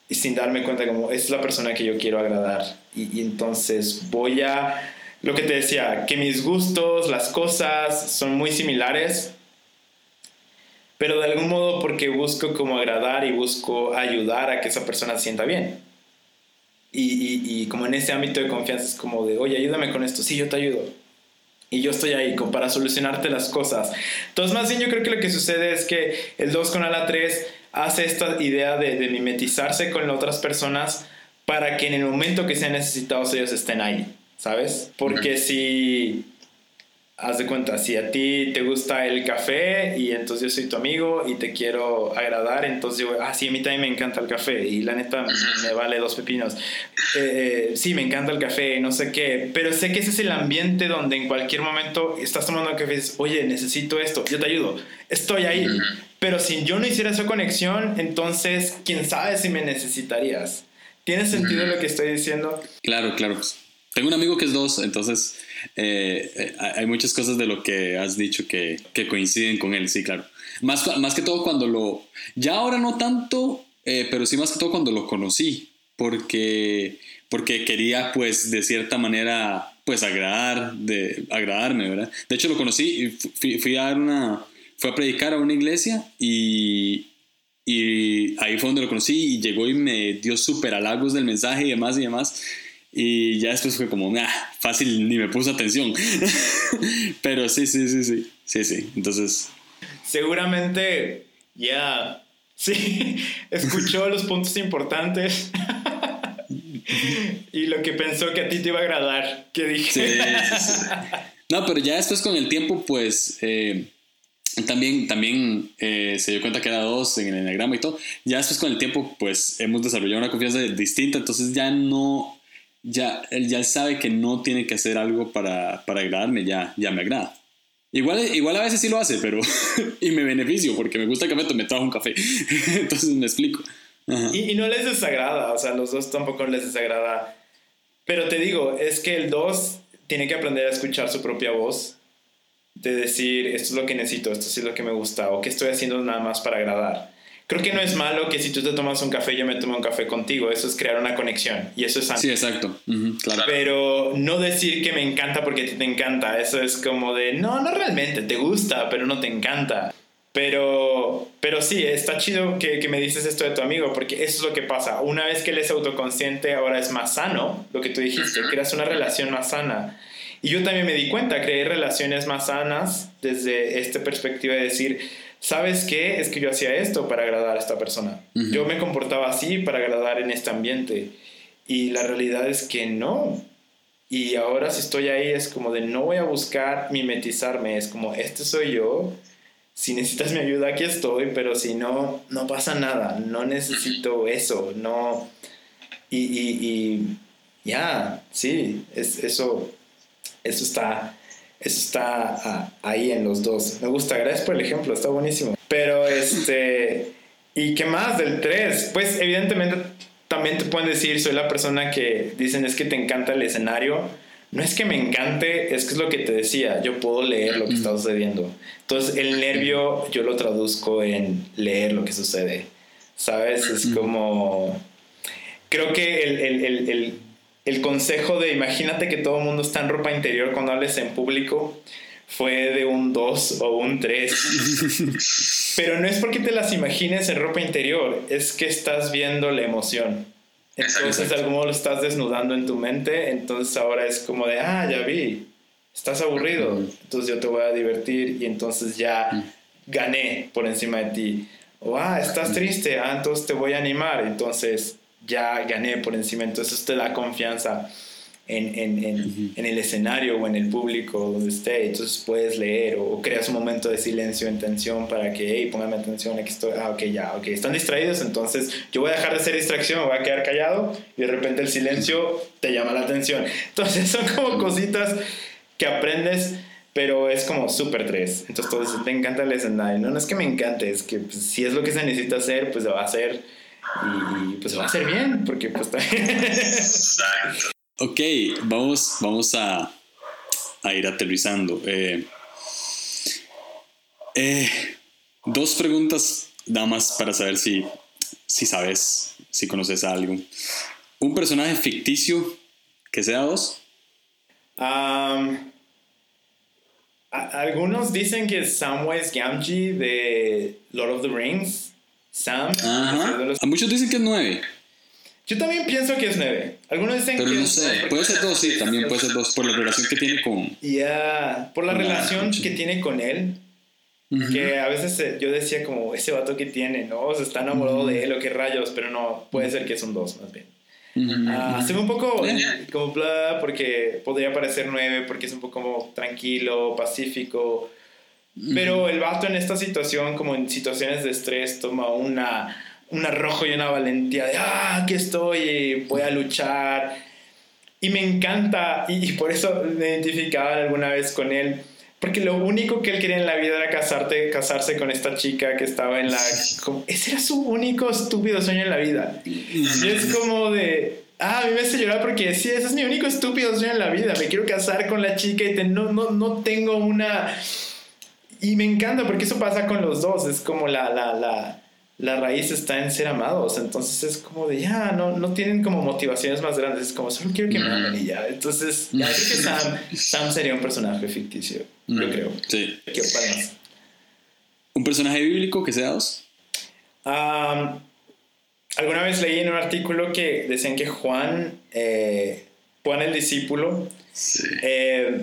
y sin darme cuenta como, es la persona que yo quiero agradar. Y, y entonces voy a, lo que te decía, que mis gustos, las cosas son muy similares, pero de algún modo porque busco como agradar y busco ayudar a que esa persona se sienta bien. Y, y, como en ese ámbito de confianza es como de, oye, ayúdame con esto, sí, yo te ayudo. Y yo estoy ahí como para solucionarte las cosas. Entonces, más bien yo creo que lo que sucede es que el 2 con ala 3 hace esta idea de, de mimetizarse con otras personas para que en el momento que sean necesitados ellos estén ahí, ¿sabes? Porque si haz de cuenta, si a ti te gusta el café y entonces yo soy tu amigo y te quiero agradar, entonces yo, ah, sí, a mí también me encanta el café y la neta me vale dos pepinos. Eh, eh, sí, me encanta el café, no sé qué, pero sé que ese es el ambiente donde en cualquier momento estás tomando café y dices, oye, necesito esto, yo te ayudo, estoy ahí. Pero si yo no hiciera esa conexión, entonces, ¿quién sabe si me necesitarías? ¿Tiene sentido lo que estoy diciendo? Claro, claro. Tengo un amigo que es dos, entonces eh, eh, hay muchas cosas de lo que has dicho que, que, coinciden con él, sí, claro. Más, más que todo cuando lo... Ya ahora no tanto, eh, pero sí más que todo cuando lo conocí, porque, porque quería pues de cierta manera pues agradar, de, agradarme, ¿verdad? De hecho lo conocí y fui, fui a dar una... Fue a predicar a una iglesia y, y ahí fue donde lo conocí y llegó y me dio súper halagos del mensaje y demás y demás. Y ya después fue como, ah, fácil, ni me puso atención. *laughs* Pero sí, sí, sí, sí, sí, sí. Entonces... Seguramente ya, *laughs* sí, escuchó *laughs* los puntos importantes. y lo que pensó que a ti te iba a agradar, que dije. No, pero ya después con el tiempo, pues... Eh, también, también eh, se dio cuenta que era dos en el enagrama y todo. Ya después con el tiempo, pues hemos desarrollado una confianza distinta, entonces ya no, ya él ya sabe que no tiene que hacer algo para, para agradarme, ya, ya me agrada. Igual, igual a veces sí lo hace, pero *laughs* y me beneficio porque me gusta el café, me trajo un café. *laughs* Entonces me explico. Y, y, no les desagrada, o sea, los dos tampoco les desagrada. Pero te digo, es que el dos tiene que aprender a escuchar su propia voz, de decir, esto es lo que necesito, esto es lo que me gusta, o que estoy haciendo nada más para agradar creo que no es malo que si tú te tomas un café, yo me tomo un café contigo. Eso es crear una conexión. Y eso es Sí, exacto. claro. Pero no decir que me encanta porque a ti te encanta. Eso es como de, no, no realmente, te gusta, pero no te encanta. Pero, pero sí, está chido que, que, me dices esto de tu amigo, porque eso es lo que pasa. Una vez que él es autoconsciente, ahora es más sano, lo que tú dijiste, creas una relación más sana. Y yo también me di cuenta, creé relaciones más sanas desde esta perspectiva de decir, ¿sabes qué? Es que yo hacía esto para agradar a esta persona. Yo me comportaba así para agradar en este ambiente. Y la realidad es que no. Y ahora si estoy ahí es como de no voy a buscar mimetizarme, es como este soy yo. Si necesitas mi ayuda aquí estoy, pero si no, no pasa nada. No necesito eso, no. Y, y, ya, sí, es, eso, eso está está ah, ahí en los dos. Me gusta, gracias por el ejemplo, está buenísimo. Pero este, ¿y qué más del 3? Pues evidentemente también te pueden decir, soy la persona que dicen es que te encanta el escenario. No es que me encante, es que es lo que te decía, yo puedo leer lo que está sucediendo. Entonces el nervio yo lo traduzco en leer lo que sucede. ¿Sabes? Es como... Creo que el, el, el, el el consejo de imagínate que todo el mundo está en ropa interior cuando hables en público fue de un 2 o un 3. *laughs* Pero no es porque te las imagines en ropa interior, es que estás viendo la emoción. Entonces de algún modo lo estás desnudando en tu mente, entonces ahora es como de, ah, ya vi, estás aburrido, entonces yo te voy a divertir y entonces ya gané por encima de ti. O, ah, estás triste, ah, entonces te voy a animar, entonces ya gané por encima. Entonces usted da confianza en, en, en, en, el escenario o en el público donde esté. Entonces puedes leer o, creas un momento de silencio en tensión para que, hey, póngame atención, aquí estoy. Ah, ok, ya, ok. Están distraídos, entonces yo voy a dejar de hacer distracción, me voy a quedar callado y de repente el silencio te llama la atención. Entonces son como cositas que aprendes pero es como súper tres. Entonces, todo te encanta el escenario. No, no es que me encante, es que pues, si es lo que se necesita hacer, pues lo va a hacer y pues va a ser bien, porque pues Exacto. Ok, vamos, vamos a, a ir aterrizando. Eh, eh, dos preguntas nada más para saber si, si sabes, si conoces a algo. ¿Un personaje ficticio que sea dos? algunos dicen que es Samwise Gamgee de Lord of the Rings. Sam. A muchos dicen que es 9. Yo también pienso que es 9. Algunos dicen Pero que no sé, puede ser 2, sí, también puede ser 2 por la relación que tiene con. Ya, por la relación que tiene con él. Que a veces eh, yo decía como ese vato que tiene, ¿no? O sea, está enamorado de él o qué rayos, pero no, puede ser que es un 2 más bien. Uh se ve un poco como bla porque podría parecer 9 porque es un poco como tranquilo, pacífico pero el vato en esta situación, como en situaciones de estrés, toma una, un arrojo y una valentía de, ah, aquí estoy, voy a luchar. Y me encanta, y, por eso me identificaba alguna vez con él, porque lo único que él quería en la vida era casarte, casarse con esta chica que estaba en la... ese era su único estúpido sueño en la vida. Y es como de, Ah, a mí me hace llorar porque sí, ese es mi único estúpido sueño en la vida. Me quiero casar con la chica y no, no, no tengo una... Y me encanta porque eso pasa con los dos. Es como la, la, la, la raíz está en ser amados. Entonces es como de ya, no, no tienen como motivaciones más grandes. Es como solo quiero que me amen y ya. Entonces, ya creo que Sam, *laughs* Sam sería un personaje ficticio. Yo creo. Sí. ¿Qué opinas? ¿Un personaje bíblico que sea dos? Um, alguna vez leí en un artículo que decían que Juan, eh, Juan el discípulo, Sí. eh,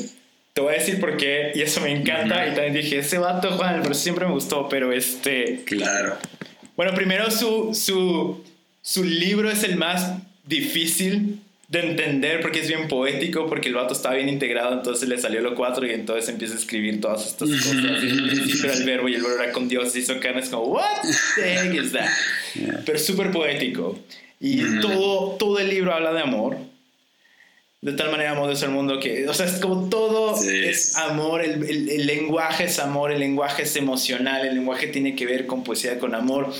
te voy a decir por qué, y eso me encanta, y también dije, ese vato Juan, pero siempre me gustó, pero este, Claro. bueno, primero su, su, su libro es el más difícil de entender porque es bien poético, porque el vato está bien integrado, entonces le salió lo cuatro y entonces empieza a escribir todas estas cosas. Y el verbo y el verbo era con Dios, se hizo carne, es como, what the heck is that? Yeah. Pero súper poético. Y todo, todo el libro habla de amor. De tal manera amó Dios al mundo que, o sea, es como todo Sí. es amor, el, el- el lenguaje es amor, el lenguaje es emocional, el lenguaje tiene que ver con poesía, con amor.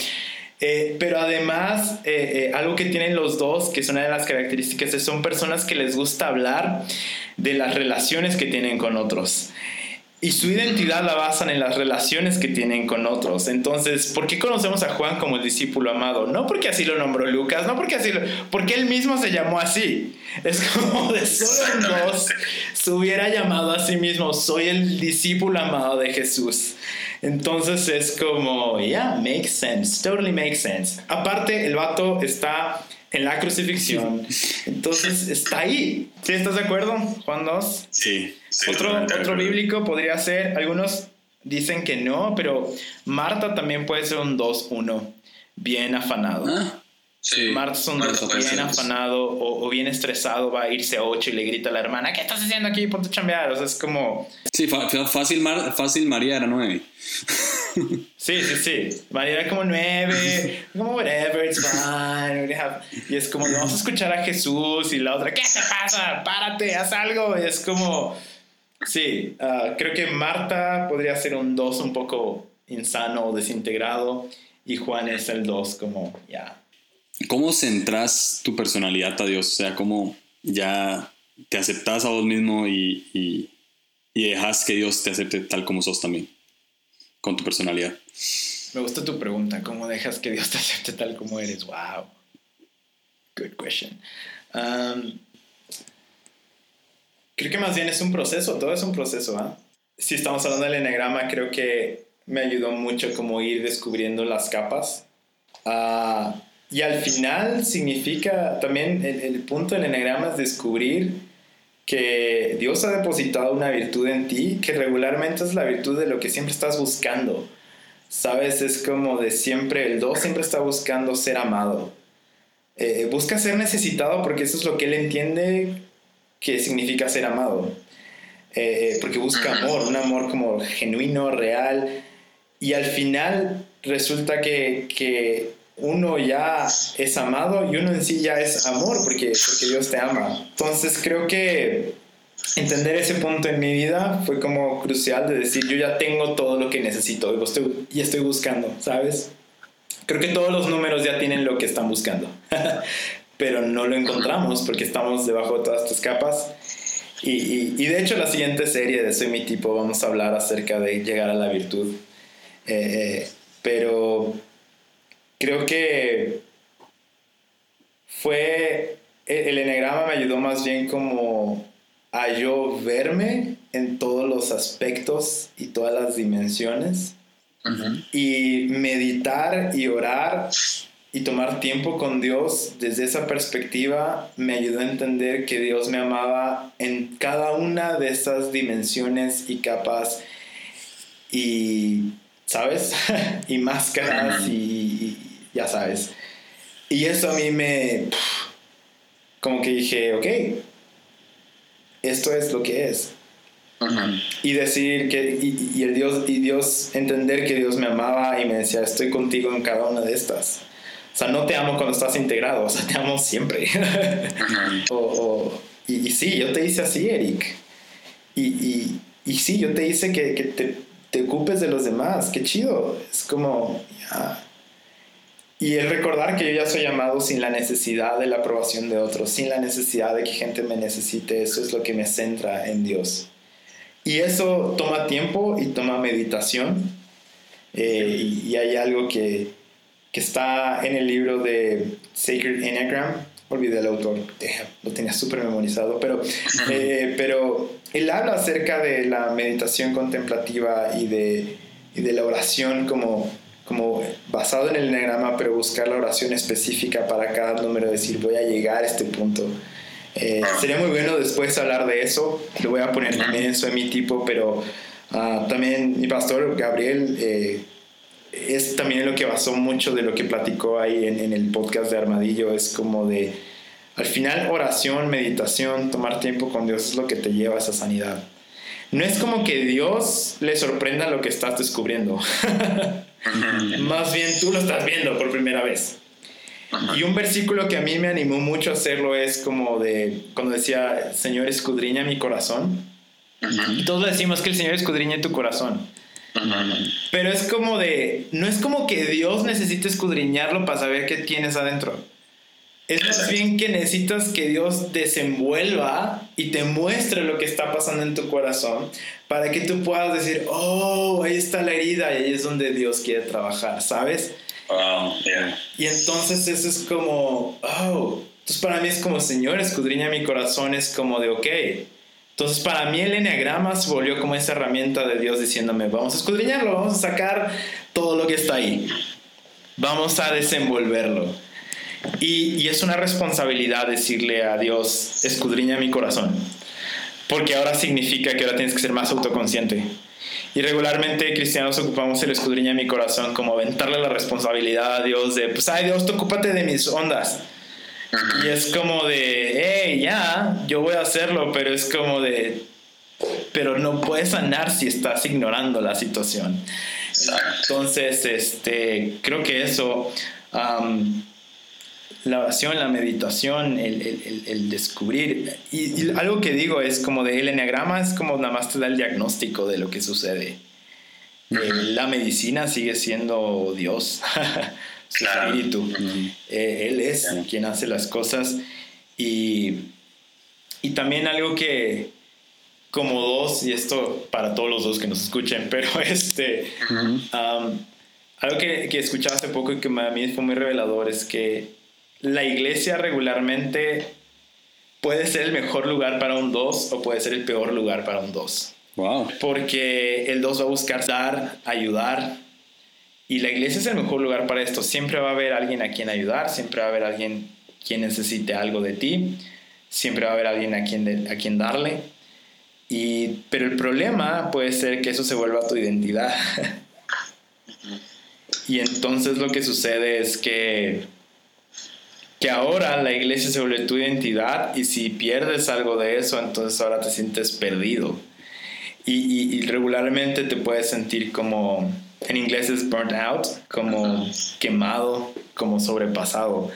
Eh, pero además, eh, eh, algo que tienen los dos, que es una de las características, es son personas que les gusta hablar de las relaciones que tienen con otros. Y su identidad la basan en las relaciones que tienen con otros. Entonces, ¿por qué conocemos a Juan como el discípulo amado? No porque así lo nombró Lucas, no porque así lo... Porque él mismo se llamó así. Es como de solo dos se hubiera llamado a sí mismo, soy el discípulo amado de Jesús. Entonces es como, yeah, makes sense, totally makes sense. Aparte, el vato está en la crucifixión. Entonces está ahí. ¿Sí estás de acuerdo, Juan 2? Sí. sí, Otro, otro bíblico podría ser, algunos dicen que no, pero Marta también puede ser un 2-1, bien afanado. Ah, sí. Marta es un Marta dos puede bien ser dos. afanado o, o bien estresado, va a irse a 8 y le grita a la hermana, ¿qué estás haciendo aquí? Ponte a chambear. O sea, es como, Sí, fácil, Mar- fácil María era nueve. Sí, sí, sí. María era como 9, como whatever, it's fine. we have-" Y es como, vamos a escuchar a Jesús y la otra, ¿qué te pasa? Párate, haz algo. Y es como, Sí, ah, creo que Marta podría ser un 2 un poco insano o desintegrado y Juan es el 2 como ya. ¿Cómo centras tu personalidad a Dios? O sea, ¿cómo ya te aceptas a vos mismo y, y, y dejas que Dios te acepte tal como sos también? Con tu personalidad. Me gusta tu pregunta, ¿cómo dejas que Dios te acepte tal como eres? Wow. Good question. Um, creo que más bien es un proceso, todo es un proceso, ¿ah? Si estamos hablando del enegrama, creo que me ayudó mucho como ir descubriendo las capas. Ah, y al final significa también el, punto del enegrama es descubrir que Dios ha depositado una virtud en ti que regularmente es la virtud de lo que siempre estás buscando. Sabes, es como de siempre, el 2 siempre está buscando ser amado. Eh, busca ser necesitado porque eso es lo que él entiende que significa ser amado. Eh, porque busca amor, un amor como genuino, real. Y al final resulta que, que uno ya es amado y uno en sí ya es amor porque, porque Dios te ama. Entonces creo que entender ese punto en mi vida fue como crucial de decir yo ya tengo todo lo que necesito y estoy, estoy buscando, ¿sabes? Creo que todos los números ya tienen lo que están buscando, *laughs* pero no lo encontramos porque estamos debajo de todas estas capas. Y, y, y de hecho la siguiente serie de Soy mi tipo vamos a hablar acerca de llegar a la virtud. Eh, eh, pero creo que fue el, el enegrama me ayudó más bien como a yo verme en todos los aspectos y todas las dimensiones y meditar y orar y tomar tiempo con Dios desde esa perspectiva me ayudó a entender que Dios me amaba en cada una de esas dimensiones y capas y, ¿sabes? *laughs* y máscaras y, y ya sabes. Y eso a mí me... como que dije, ok, esto es lo que es. Y decir que y, y el Dios y Dios entender que Dios me amaba y me decía estoy contigo en cada una de estas. O sea no te amo cuando estás integrado o sea te amo siempre. *laughs* O, o- y, y sí yo te hice así Eric. Y, y, sí yo te hice que, que te, te ocupes de los demás qué chido. Es como ya Y el recordar que yo ya soy llamado sin la necesidad de la aprobación de otros, sin la necesidad de que gente me necesite, eso es lo que me centra en Dios. Y eso toma tiempo y toma meditación. Eh, y, hay algo que, que, está en el libro de Sacred Enneagram, olvidé el autor, lo tenía súper memorizado, pero, eh, pero él habla acerca de la meditación contemplativa y de, y de la oración como como basado en el enagrama, pero buscar la oración específica para cada número, decir voy a llegar a este punto. Eh, sería muy bueno después hablar de eso, lo voy a poner también en mi tipo, pero ah, también mi pastor Gabriel eh, es también lo que basó mucho de lo que platicó ahí en, en el podcast de Armadillo, es como de, al final oración, meditación, tomar tiempo con Dios es lo que te lleva a esa sanidad. No es como que Dios le sorprenda lo que estás descubriendo. *laughs* Más bien tú lo estás viendo por primera vez. Y un versículo que a mí me animó mucho a hacerlo es como de cuando decía, Señor, escudriña mi corazón. Y todos decimos que el Señor escudriña tu corazón. Pero es como de, no es como que Dios necesite escudriñarlo para saber qué tienes adentro. Es más bien que necesitas que Dios desenvuelva y te muestre lo que está pasando en tu corazón para que tú puedas decir, oh, ahí está la herida y ahí es donde Dios quiere trabajar, ¿sabes? Y entonces eso es como, oh, entonces para mí es como, Señor, escudriña mi corazón, es como de, ok. Entonces para mí el enneagrama se volvió como esa herramienta de Dios diciéndome, vamos a escudriñarlo, vamos a sacar todo lo que está ahí, vamos a desenvolverlo. Y, es una responsabilidad decirle a Dios, escudriña mi corazón. Porque ahora significa que ahora tienes que ser más autoconsciente. Y regularmente cristianos ocupamos el escudriña mi corazón como aventarle la responsabilidad a Dios de, pues, ay Dios, tú ocúpate de mis ondas. Y es como de, hey, ya, yo voy a hacerlo, pero es como de, pero no puedes sanar si estás ignorando la situación. Entonces, este, creo que eso la oración, la meditación, el, descubrir. Y, algo que digo es como de el enneagrama es como nada más te da el diagnóstico de lo que sucede. Eh, la medicina sigue siendo Dios, *laughs* su espíritu. Eh, él es quien hace las cosas. Y, y también algo que, como dos, y esto para todos los dos que nos escuchen, *laughs* pero este, algo que, que escuchaba hace poco y que a mí fue muy revelador es que la iglesia regularmente puede ser el mejor lugar para un 2 o puede ser el peor lugar para un 2. Wow. Porque el 2 va a buscar dar, ayudar. Y la iglesia es el mejor lugar para esto. Siempre va a haber alguien a quien ayudar, siempre va a haber alguien quien necesite algo de ti, siempre va a haber alguien a quien, a quien darle. Y, pero el problema puede ser que eso se vuelva tu identidad. *laughs* y entonces lo que sucede es que que ahora la iglesia se vuelve tu identidad y si pierdes algo de eso, entonces ahora te sientes perdido. Y, regularmente te puedes sentir como, en inglés es burnt out, como quemado, como sobrepasado.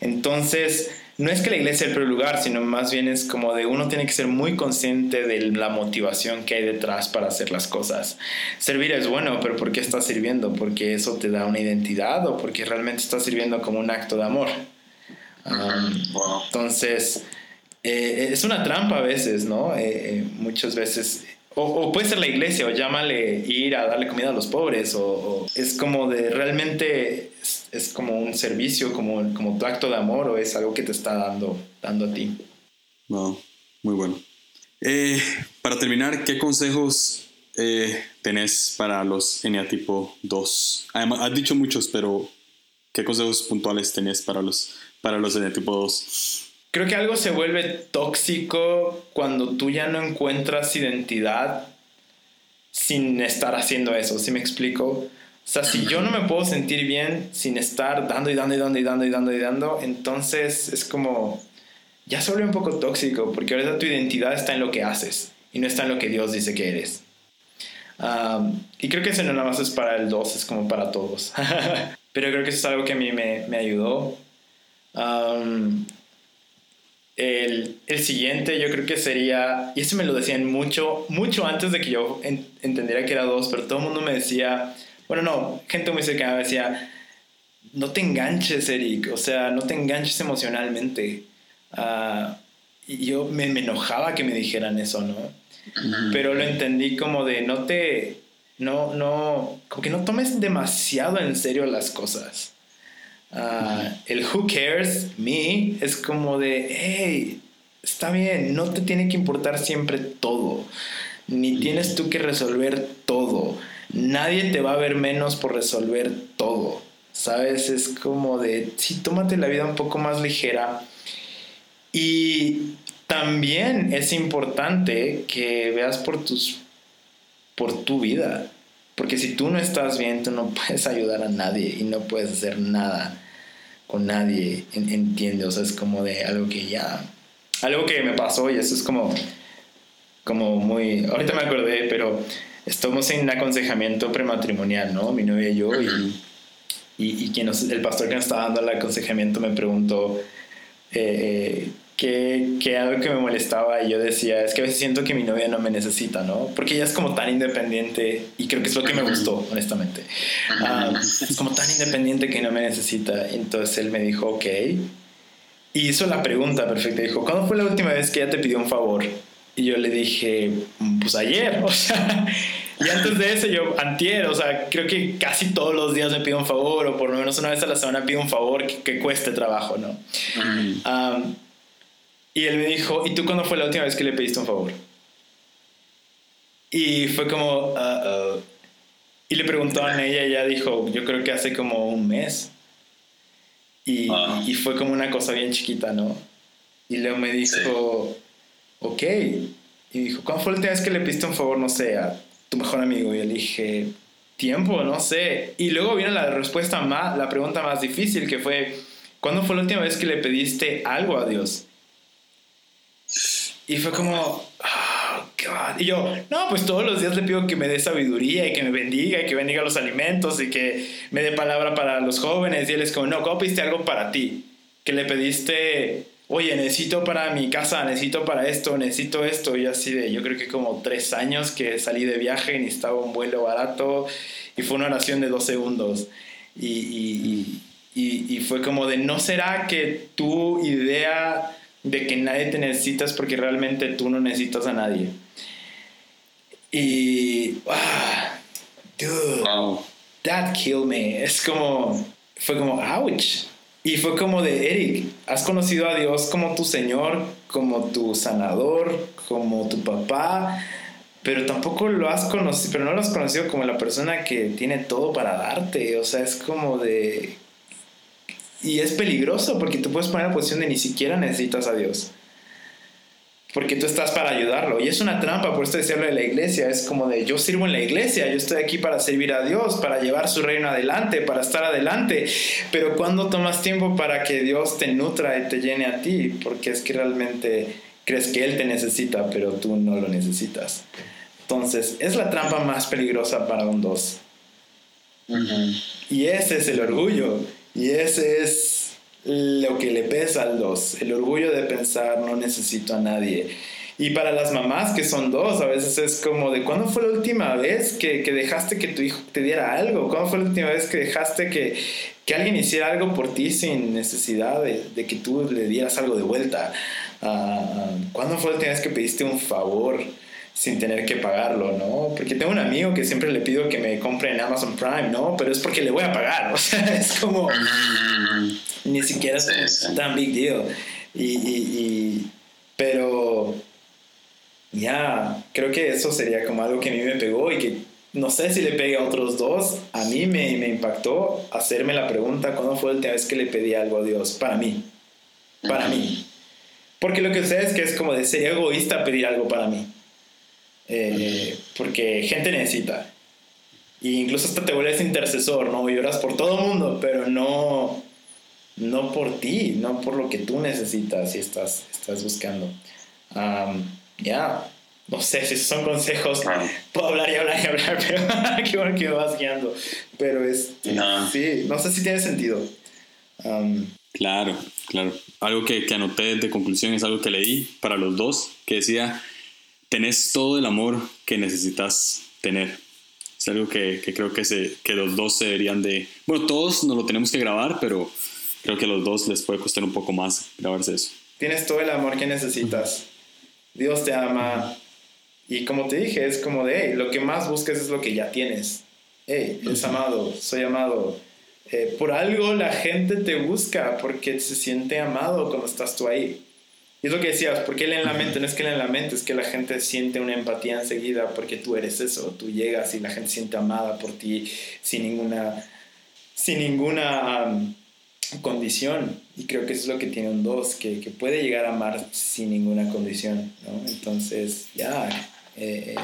Entonces, no es que la iglesia sea el primer lugar, sino más bien es como de uno tiene que ser muy consciente de la motivación que hay detrás para hacer las cosas. Servir es bueno, pero ¿por qué estás sirviendo? ¿Porque eso te da una identidad o porque realmente estás sirviendo como un acto de amor? Entonces, eh, es una trampa a veces, ¿no? Eh, eh, muchas veces, o, puede ser la iglesia, o llámale ir a darle comida a los pobres, o, es como de realmente, es, como un servicio, como, como tu acto de amor, o es algo que te está dando, dando a ti. Wow, muy bueno. para terminar, ¿qué consejos tenés para los eneatipo 2? Además, has dicho muchos, pero ¿qué consejos puntuales tenés para los para los tipo 2. Creo que algo se vuelve tóxico cuando tú ya no encuentras identidad sin estar haciendo eso, ¿sí me explico? O sea, si yo no me puedo sentir bien sin estar dando y dando y dando y dando y dando y dando, entonces es como, ya se vuelve un poco tóxico, porque ahora tu identidad está en lo que haces y no está en lo que Dios dice que eres. y creo que eso no nada más es para el 2, es como para todos. *laughs* Pero creo que eso es algo que a mí me, me ayudó el, el, siguiente yo creo que sería, y eso me lo decían mucho, mucho antes de que yo entendiera que era dos, pero todo el mundo me decía, bueno, no, gente muy cercana me decía, no te enganches, Eric, o sea, no te enganches emocionalmente. Uh, y yo me, me, enojaba que me dijeran eso, ¿no? Pero lo entendí como de no te, no, no, como que no tomes demasiado en serio las cosas. Uh, el who cares me es como de, hey, está bien, no te tiene que importar siempre todo, ni tienes tú que resolver todo. Nadie te va a ver menos por resolver todo. ¿Sabes? Es como de, sí, tómate la vida un poco más ligera. Y también es importante que veas por tus por tu vida. Porque si tú no estás bien, tú no *laughs* puedes ayudar a nadie y no puedes hacer nada con nadie, entiende, o sea, es como de algo que ya, algo que me pasó y eso es como, como muy, ahorita me acordé, pero estamos en un aconsejamiento prematrimonial, ¿no? Mi novia y yo, y, y, quien el pastor que nos estaba dando el aconsejamiento me preguntó, eh, eh que, que, algo que me molestaba y yo decía, es que a veces siento que mi novia no me necesita, ¿no? Porque ella es como tan independiente y creo que es lo que me gustó, honestamente. Ah, es como tan independiente que no me necesita. Entonces él me dijo, ok. Y hizo la pregunta perfecta. Dijo, ¿cuándo fue la última vez que ella te pidió un favor? Y yo le dije, pues ayer, *laughs* o sea, y antes de eso yo, antier, o sea, creo que casi todos los días me pido un favor, o por lo menos una vez a la semana pido un favor que, cueste trabajo, ¿no? Y él me dijo, ¿y tú cuándo fue la última vez que le pediste un favor? Y fue como, y le preguntaban a ella, y ella dijo, yo creo que hace como un mes. Y, ah. y, fue como una cosa bien chiquita, ¿no? Y luego me dijo, ok. Y dijo, ¿cuándo fue la última vez que le pediste un favor, no sé, a tu mejor amigo? Y yo le dije, tiempo, no sé. Y luego viene la respuesta más, la pregunta más difícil, que fue, ¿cuándo fue la última vez que le pediste algo a Dios? Y fue como, oh, God. Y yo, no, pues todos los días le pido que me dé sabiduría y que me bendiga y que bendiga los alimentos y que me dé palabra para los jóvenes. Y él es como, no, ¿cómo pediste algo para ti? Que le pediste, oye, necesito para mi casa, necesito para esto, necesito esto. Y así de, yo creo que como tres años que salí de viaje, necesitaba un vuelo barato y fue una oración de dos segundos. Y, y, y, y fue como de, ¿no será que tu idea de que nadie te necesitas porque realmente tú no necesitas a nadie. Y, ah, dude, that killed me. Es como, fue como, ouch. Y fue como de, Eric, has conocido a Dios como tu Señor, como tu sanador, como tu papá, pero tampoco lo has conocido, pero no lo has conocido como la persona que tiene todo para darte. O sea, es como de, y es peligroso porque tú puedes poner la posición de ni siquiera necesitas a Dios. Porque tú estás para ayudarlo. Y es una trampa, por esto decirlo de la iglesia. Es como de yo sirvo en la iglesia, yo estoy aquí para servir a Dios, para llevar su reino adelante, para estar adelante. Pero cuando tomas tiempo para que Dios te nutra y te llene a ti? Porque es que realmente crees que Él te necesita, pero tú no lo necesitas. Entonces, es la trampa más peligrosa para un dos. Y ese es el orgullo. Y ese es lo que le pesa al dos, el orgullo de pensar no necesito a nadie. Y para las mamás que son dos, a veces es como de ¿cuándo fue la última vez que, que dejaste que tu hijo te diera algo? ¿Cuándo fue la última vez que dejaste que, que alguien hiciera algo por ti sin necesidad de, que tú le dieras algo de vuelta? Uh, ¿Cuándo fue la última vez que pediste un favor? Sin tener que pagarlo, ¿no? Porque tengo un amigo que siempre le pido que me compre en Amazon Prime, ¿no? Pero es porque le voy a pagar, *laughs* o sea, es como... ni siquiera es tan big deal. Y, y, pero ya, creo que eso sería como algo que a mí me pegó y que no sé si le pegué a otros dos. A mí me, me impactó hacerme la pregunta, ¿cuándo fue la última vez que le pedí algo a Dios? Para mí. Para mí. Porque lo que sé es que es como de ser egoísta pedir algo para mí. Eh, porque gente necesita. E incluso hasta te vuelves intercesor, ¿no? Y oras por todo el mundo, pero no, no por ti, no por lo que tú necesitas y estás, estás buscando. ya, no sé si son consejos. Puedo hablar y hablar y hablar, *laughs* pero *laughs* qué bueno que me vas guiando. Pero es. No. Sí, no sé si tiene sentido. claro, claro. Algo que, que anoté de conclusión es algo que leí para los dos, que decía tenés todo el amor que necesitas tener. Es algo que, que creo que, se, que los dos se deberían de... Bueno, todos nos lo tenemos que grabar, pero creo que a los dos les puede costar un poco más grabarse eso. Tienes todo el amor que necesitas. Dios te ama. Y como te dije, es como de, hey, lo que más buscas es lo que ya tienes. Hey, es amado, soy amado. Eh, por algo la gente te busca porque se siente amado cuando estás tú ahí. Y es lo que decías, ¿por qué leen la mente? No es que leen la mente, es que la gente siente una empatía enseguida porque tú eres eso, tú llegas y la gente siente amada por ti sin ninguna, sin ninguna condición. Y creo que eso es lo que tiene un dos, que, que puede llegar a amar sin ninguna condición. Entonces, ya. Eh,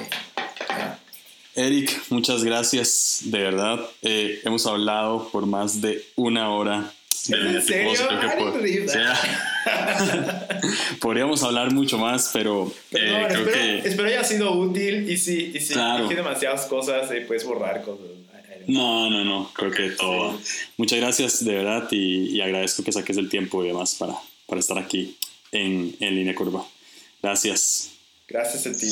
Eric, muchas gracias, de verdad. Eh, hemos hablado por más de una hora. ¿En serio? *laughs* Podríamos hablar mucho más, pero, creo espero, que... espero haya sido útil y si, y si claro. demasiadas cosas, puedes borrar cosas. No, no, no, creo que todo. Muchas gracias de verdad y, agradezco que saques el tiempo y demás para, para estar aquí en, en línea curva. Gracias. Gracias a ti.